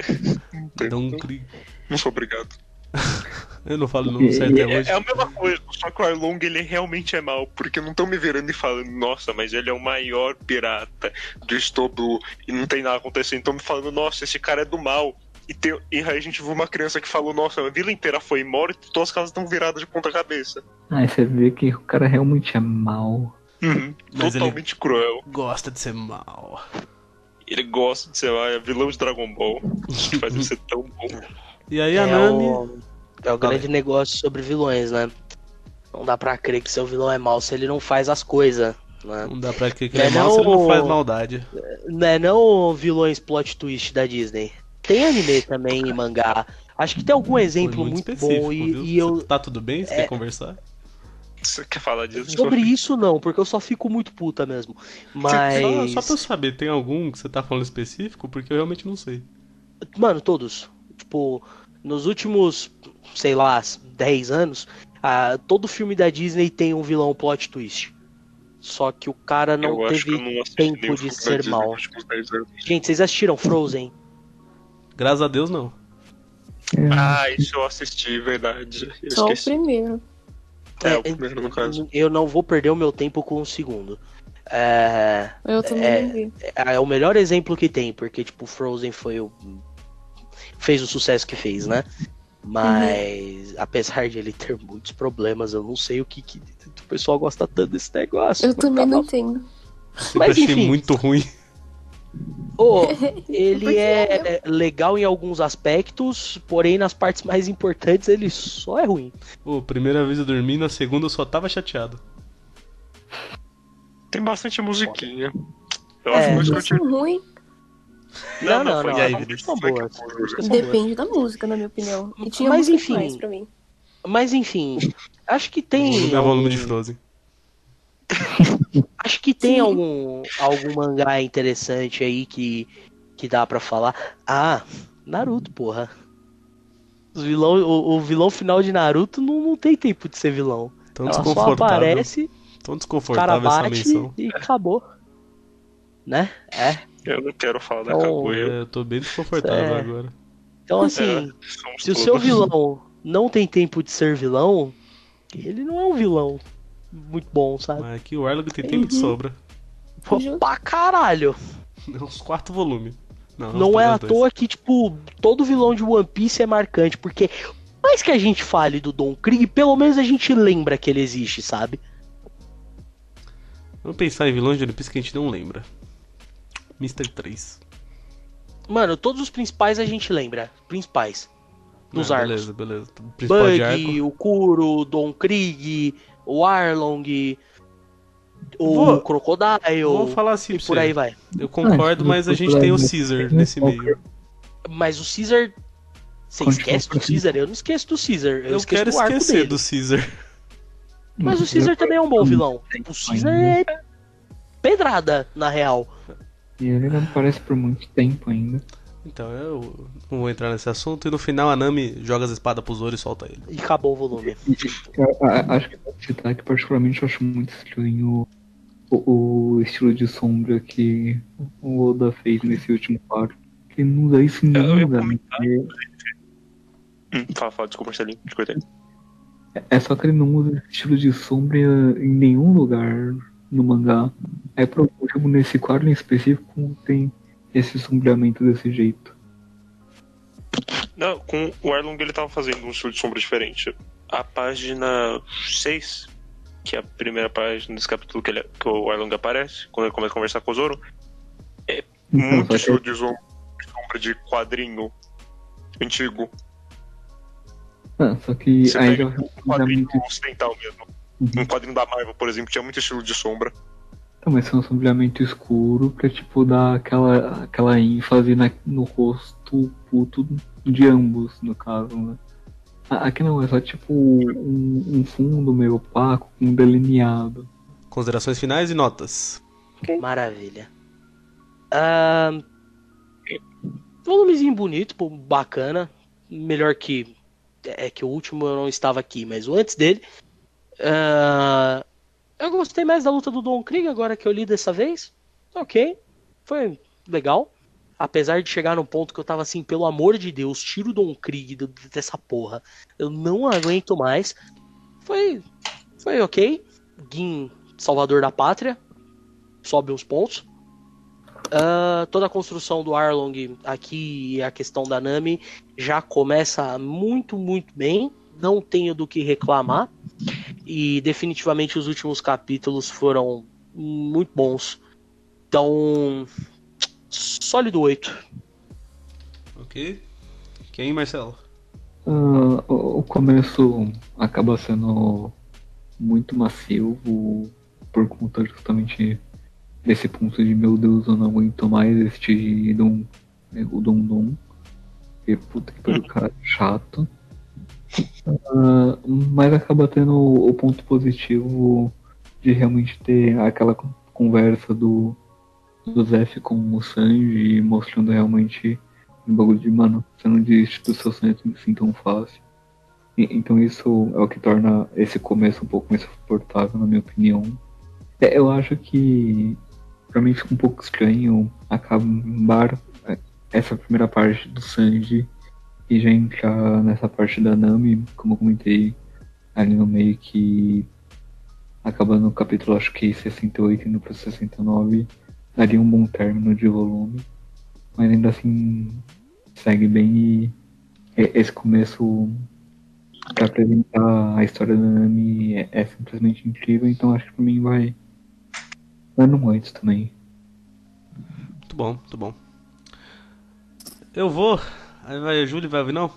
Sou obrigado. Eu não falo o nome certo até É, hoje. é a mesma coisa, só que o Arlong ele realmente é mal, porque não estão me virando e falando, nossa, mas ele é o maior pirata do Estoblu e não tem nada acontecendo. Estão me falando, nossa, esse cara é do mal. E, tem, e aí a gente viu uma criança que falou, nossa, a vila inteira foi morta e todas as casas estão viradas de ponta cabeça. Aí você vê que o cara realmente é mau. Uhum, totalmente cruel. Gosta de ser mal. Ele gosta de ser lá, é vilão de Dragon Ball. Que faz ele ser tão bom. E aí a É Nami. o, é o grande negócio sobre vilões, né? Não dá pra crer que seu vilão é mau se ele não faz as coisas, né? Não dá pra crer que É, ele é mal se ele não faz maldade. Não é não vilões plot twist da Disney. Tem anime também e mangá. Acho que tem algum Foi exemplo muito, específico, bom e, e eu Tá tudo bem? Você quer conversar? Você quer falar disso? sobre isso não, porque eu só fico muito puta mesmo. Mas Só, só pra eu saber, tem algum que você tá falando específico? Porque eu realmente não sei. Mano, todos. Tipo, nos últimos, sei lá, 10 anos, ah, todo filme da Disney tem um vilão plot twist. Só que o cara não eu teve não tempo de ser Disney mal. nos últimos 10 anos. Gente, vocês assistiram Frozen? Graças a Deus, não. É, Ah, isso eu assisti, verdade. Eu Só o esqueci. primeiro. É, o primeiro, no caso. Eu não vou perder o meu tempo com um segundo. É, Eu também É. não vi. é o melhor exemplo que tem, porque, tipo, Frozen foi o. fez o sucesso que fez, né? Mas, apesar de ele ter muitos problemas, eu não sei o que, que o pessoal gosta tanto desse negócio. Eu também não entendo. Sempre Mas, achei enfim. muito ruim. Ô, ele Porque é legal em alguns aspectos, porém nas partes mais importantes ele só é ruim. Pô, primeira vez eu dormi, na segunda eu só tava chateado. Tem bastante musiquinha. Eu É. acho que eu Elas Não, não, foi não, E aí, Vinícius? são boas. Músicas são boas. Depende da música, na minha opinião. E tinha Mas, enfim. mais pra mim. Mas enfim, acho que tem. Volume é volume de Frozen. Acho que tem Sim. algum, algum mangá interessante aí que, que dá pra falar. Ah, Naruto, porra. Os vilão, o, o vilão final de Naruto não, não tem tempo de ser vilão. Tão Ela só desconfortável. aparece, Tão o cara desconfortável essa bate menção. e acabou. Né? É. Eu não quero falar da Então, Kaguya. É, eu tô bem desconfortável É. agora. Então, assim, É, se o seu vilão não tem tempo de ser vilão, ele não é um vilão muito bom, sabe? Mas aqui o Arlong tem tempo de Uhum. sobra. Pô, Justo. pra caralho. Uns quatro volumes. Não, Não é à dois. toa que, tipo, todo vilão de One Piece é marcante, porque por mais que a gente fale do Don Krieg, pelo menos a gente lembra que ele existe, sabe? Vamos pensar em vilões de One Piece que a gente não lembra. Mr. 3. Mano, todos os principais a gente lembra. Principais. Dos Ah, arcos. Beleza, beleza. Principal de arco. Bug, o Kuro, o Don Krieg, o Arlong, o Vou- Crocodile, Vou falar assim e por você. aí vai. Eu concordo, mas a gente tem o Caesar nesse meio. Mas o Caesar. Você esquece do. Caesar? Eu não esqueço do Caesar. Eu, Eu esqueço quero do arco esquecer dele. do Caesar. Mas o Caesar também é um bom vilão. O Caesar é pedrada, na real. E ele não aparece por muito tempo ainda. Então, eu não vou entrar nesse assunto. E no final a Nami joga as espadas pro Zoro e solta ele. E acabou o volume. Acho que pode citar que particularmente eu acho muito estranho o, o estilo de sombra que o Oda fez nesse último quadro. Que não usa isso em nenhum ia lugar. É, fala, fala, desculpa, Marcelinho. Te cortei. é só que ele não usa esse estilo de sombra em nenhum lugar no mangá. É por algum motivo nesse quadro em específico tem esse sombreamento desse jeito. Não, com o Arlong ele tava fazendo um estilo de sombra diferente. A página 6, que é a primeira página desse capítulo que, ele, que o Arlong aparece, quando ele começa a conversar com o Zoro, é Então, muito estilo de som- de sombra de quadrinho antigo. Ah, só que Você pega já um quadrinho ocidental mesmo. Uhum. Um quadrinho da Marvel, por exemplo, tinha muito estilo de sombra. Então, mas é um sombreamento escuro pra, tipo, dar aquela, aquela ênfase na- no rosto puto de ambos, no caso, né? Aqui não, é só tipo um, um fundo meio opaco com um delineado. Considerações finais e notas. Maravilha. Ahn, volumezinho bonito, pô, bacana. Melhor que. É que o último eu não estava aqui, mas o antes dele. Ah, eu gostei mais da luta do Don Krieg agora que eu li dessa vez. Ok. Foi legal. Apesar de chegar num ponto que eu tava assim, pelo amor de Deus, tira o Don Krieg dessa porra. Eu não aguento mais. Foi. Foi ok. Gin, salvador da pátria. Sobe uns pontos. Ah, toda a construção do Arlong aqui e a questão da Nami já começa muito, muito bem. Não tenho do que reclamar. E definitivamente os últimos capítulos foram muito bons. Então, sólido 8. Ok. Quem, Marcelo? Ah, o começo acaba sendo muito massivo por conta justamente desse ponto de meu Deus, eu não aguento mais este Dom, né, o Dom Dom. E puta que pariu, cara chato. Ah, mas acaba tendo o ponto positivo de realmente ter aquela con- conversa do, do Zef com o Sanji, mostrando realmente um bagulho de, mano, você não desiste do seu sonho assim tão fácil. E- então isso é o que torna esse começo um pouco mais suportável, na minha opinião. É, eu acho que pra mim fica um pouco estranho acabar é, essa primeira parte do Sanji e já entrar nessa parte da Nami, como eu comentei ali no meio que acabando no capítulo acho que 68 indo para 69 daria um bom término de volume mas ainda assim segue bem e esse começo para apresentar a história da Nami é, é simplesmente incrível então acho que pra mim vai no 8 também Muito bom, muito bom. Eu vou. Aí vai a Júlia, vai ouvir não?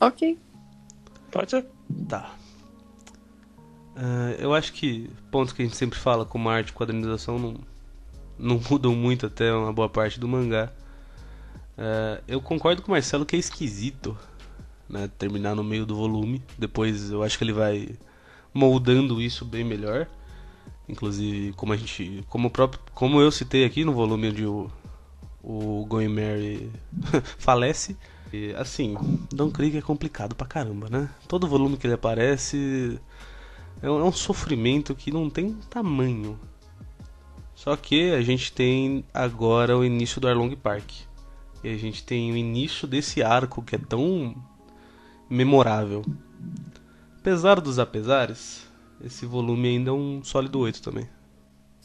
Ok. Pode ser. Tá. Ah, eu acho que pontos que a gente sempre fala, como arte e quadrinização, não, não mudam muito até uma boa parte do mangá. Ah, eu concordo com o Marcelo que é esquisito né, terminar no meio do volume. Depois eu acho que ele vai moldando isso bem melhor. Inclusive, como a gente. Como, o próprio, como eu citei aqui no volume onde o, o Going Mary falece. E, assim, Don Krieg é complicado pra caramba, né? Todo volume que ele aparece é um, é um sofrimento que não tem tamanho. Só que a gente tem agora o início do Arlong Park. E a gente tem o início desse arco que é tão memorável. Apesar dos apesares, esse volume ainda é um sólido 8 também.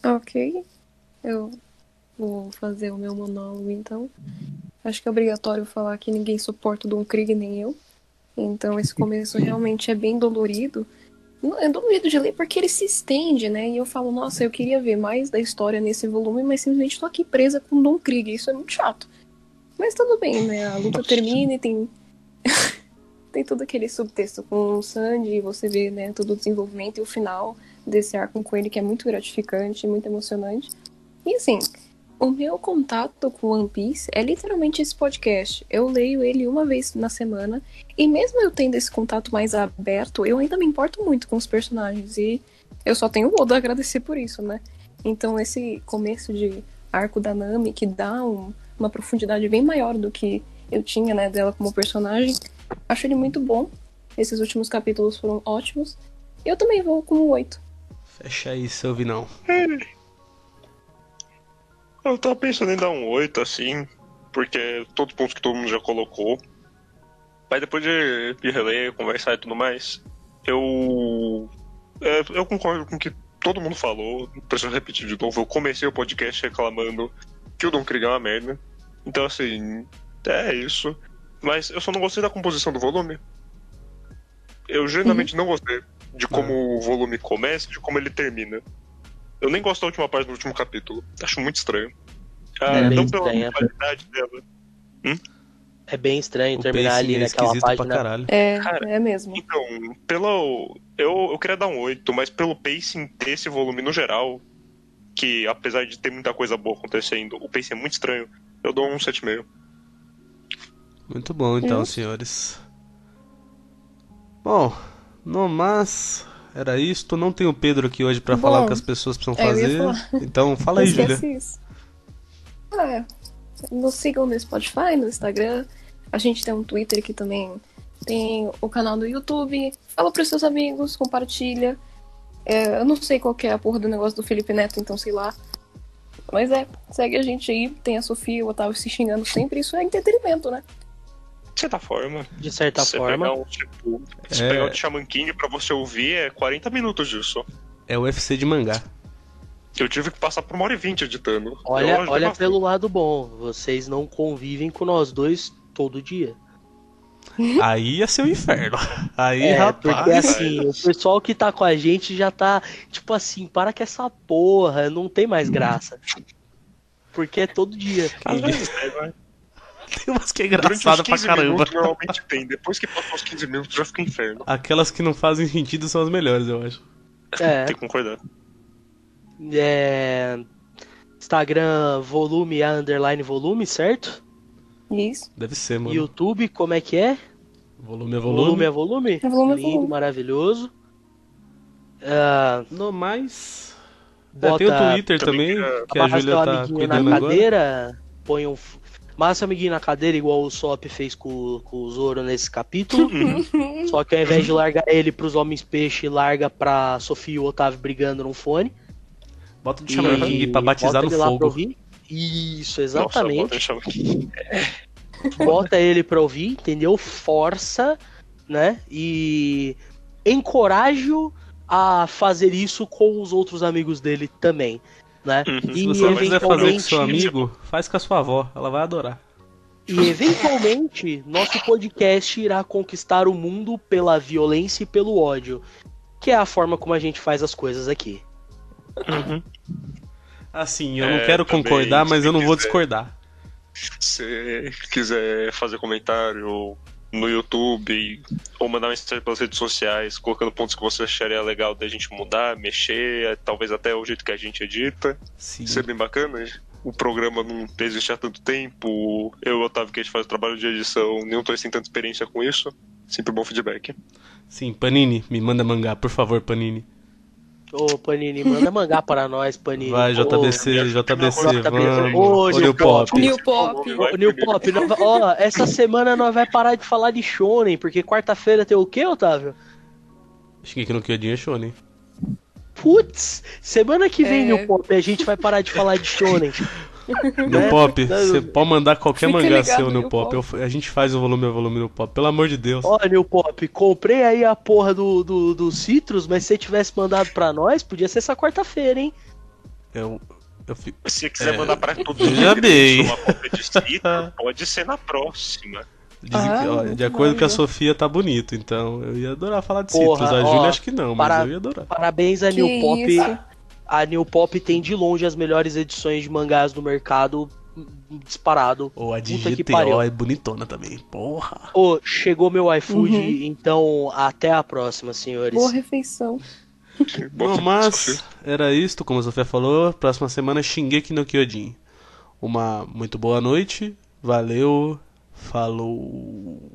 Ok. Eu vou fazer o meu monólogo então. Acho que é obrigatório falar que ninguém suporta o Don Krieg nem eu. Então esse começo realmente é bem dolorido. É dolorido de ler porque ele se estende, né? E eu falo, nossa, eu queria ver mais da história nesse volume, mas simplesmente tô aqui presa com o Don Krieg. Isso é muito chato. Mas tudo bem, né? A luta termina e tem. tem todo aquele subtexto com o Sandy, e você vê, né, todo o desenvolvimento e o final desse arco com ele que é muito gratificante, muito emocionante. E assim, o meu contato com One Piece é literalmente esse podcast. Eu leio ele uma vez na semana e mesmo eu tendo esse contato mais aberto, eu ainda me importo muito com os personagens e eu só tenho o Oda a agradecer por isso, né? Então esse começo de arco da Nami que dá um- uma profundidade bem maior do que eu tinha, né, dela como personagem, acho ele muito bom. Esses últimos capítulos foram ótimos. Eu também vou com o 8. Fecha aí, seu Vinão. Eu tava pensando em dar um 8, assim, porque todos os pontos que todo mundo já colocou. Mas depois de, de reler, conversar e tudo mais, eu. é, eu concordo com o que todo mundo falou. Preciso repetir de novo. Eu comecei o podcast reclamando que o Don Krieg é uma merda. Então, assim, é isso. Mas eu só não gostei da composição do volume. Eu genuinamente não gostei de como o volume começa e de como ele termina. Eu nem gosto da última parte do último capítulo. Acho muito estranho. Ah, É bem não pela estranha. qualidade dela. É bem estranho O terminar ali é naquela esquisito pra página. caralho. É, Cara, é mesmo. Então, pelo. Eu, eu queria dar um 8, mas pelo pacing desse volume no geral, que apesar de ter muita coisa boa acontecendo, o pacing é muito estranho, eu dou um 7,5. Muito bom, então, Hum. senhores. Bom, no mais, era isto. Não tem o Pedro aqui hoje pra Bom, falar o que as pessoas precisam é, fazer. Então, fala aí, esquece isso. É. Nos sigam no Spotify, no Instagram. A gente tem um Twitter que também tem o canal do YouTube. Fala pros seus amigos, compartilha. É, eu não sei qual que é a porra do negócio do Felipe Neto, então sei lá. Mas é, segue a gente aí. Tem a Sofia e o Otávio se xingando sempre. Isso é entretenimento, né? De certa forma, De certa você forma. pegar um tipo. Se É. pegar o Shaman King pra você ouvir é 40 minutos disso. É o UFC de mangá. Eu tive que passar por uma hora e vinte editando. Olha, olha pelo lado bom. Vocês não convivem com nós dois todo dia. Aí ia ser o inferno. Aí, É, rapaz. porque assim, o pessoal que tá com a gente já tá, tipo assim, para com essa porra, não tem mais graça. Porque é todo dia. Às vezes é, vai. Tem umas que é engraçada pra 15 caramba. minutos normalmente tem. Depois que passou os 15 minutos já fica inferno. Aquelas que não fazem sentido são as melhores, eu acho. É, Tem que concordar. é, Instagram volume a underline volume, certo? Isso. Deve ser, mano. YouTube, como é que é? Volume é Volume, volume. é volume? É volume é Lindo, volume. maravilhoso. Ah, No mais. Bota- É, tem o Twitter também que a Júlia tá cuidando na agora. cadeira, põe um. Massa amiguinho na cadeira, igual o Sop fez com, com o Zoro nesse capítulo. Só que ao invés de largar ele pros homens peixe, larga pra Sofia e o Otávio brigando no fone. Bota de chamar E pra batizar bota no ele fogo. ouvir. Isso, Nossa, bota exatamente. o Shaman King. bota ele pra ouvir, entendeu? Força, né? E encorajo a fazer isso com os outros amigos dele também, né? Uhum. Se você não quiser fazer com seu amigo, faz com a sua avó. Ela vai adorar. E eventualmente, nosso podcast irá conquistar o mundo pela violência e pelo ódio, que é a forma como a gente faz as coisas aqui. Uhum. Assim, eu É, não quero concordar, mas eu não vou quiser. discordar. Se quiser fazer comentário no YouTube ou mandar mensagem pelas redes sociais, colocando pontos que você acharia legal da gente mudar, mexer, talvez até o jeito que a gente edita. Sim. Isso é bem bacana. O programa não existe há tanto tempo. Eu e o Otávio, que a gente faz o trabalho de edição, nenhum dois tem tanta experiência com isso. Sempre bom feedback. Sim, Panini, me manda mangá, por favor, Panini. Ô, Panini, manda mangá para nós, Panini. Vai, Ô, JBC, JBC, JBC. vamos. Ô, New New Pop. Pop. New Pop. Ô, New Pop, nós ó, essa semana nós vai parar de falar de Shonen, porque quarta-feira tem o quê, Otávio? Shingeki no Kyojin é shonen. Putz, semana que vem, É. New Pop, a gente vai parar de falar de Shonen. No Pop, Não, você pode mandar qualquer Fica mangá seu no Pop. Pop. Eu- a gente faz o volume a volume no Pop, pelo amor de Deus. Ó, New Pop, comprei aí a porra do, do, do Citrus, mas se você tivesse mandado pra nós, podia ser essa quarta-feira, hein? Eu, eu fico. Se você quiser É. mandar pra todo mundo bem. uma cópia de Citra, pode ser na próxima. Dizem Ah, que, ó, de acordo com a? Sofia tá bonito, então eu ia adorar falar de Porra, Citrus. A ó, Júlia acho que não, mas para- eu ia adorar. Parabéns a Que New Pop. isso? A New Pop tem de longe as melhores edições de mangás do mercado, hum, disparado. Ou a de Puta que GTO pariu. é bonitona também. Porra. Ô, chegou meu iFood, Uhum. então até a próxima, senhores. Boa refeição. Bom, Bom, mas era isto, como a Sofia falou. Próxima semana Shingeki no Kyojin. Uma muito boa noite. Valeu. Falou.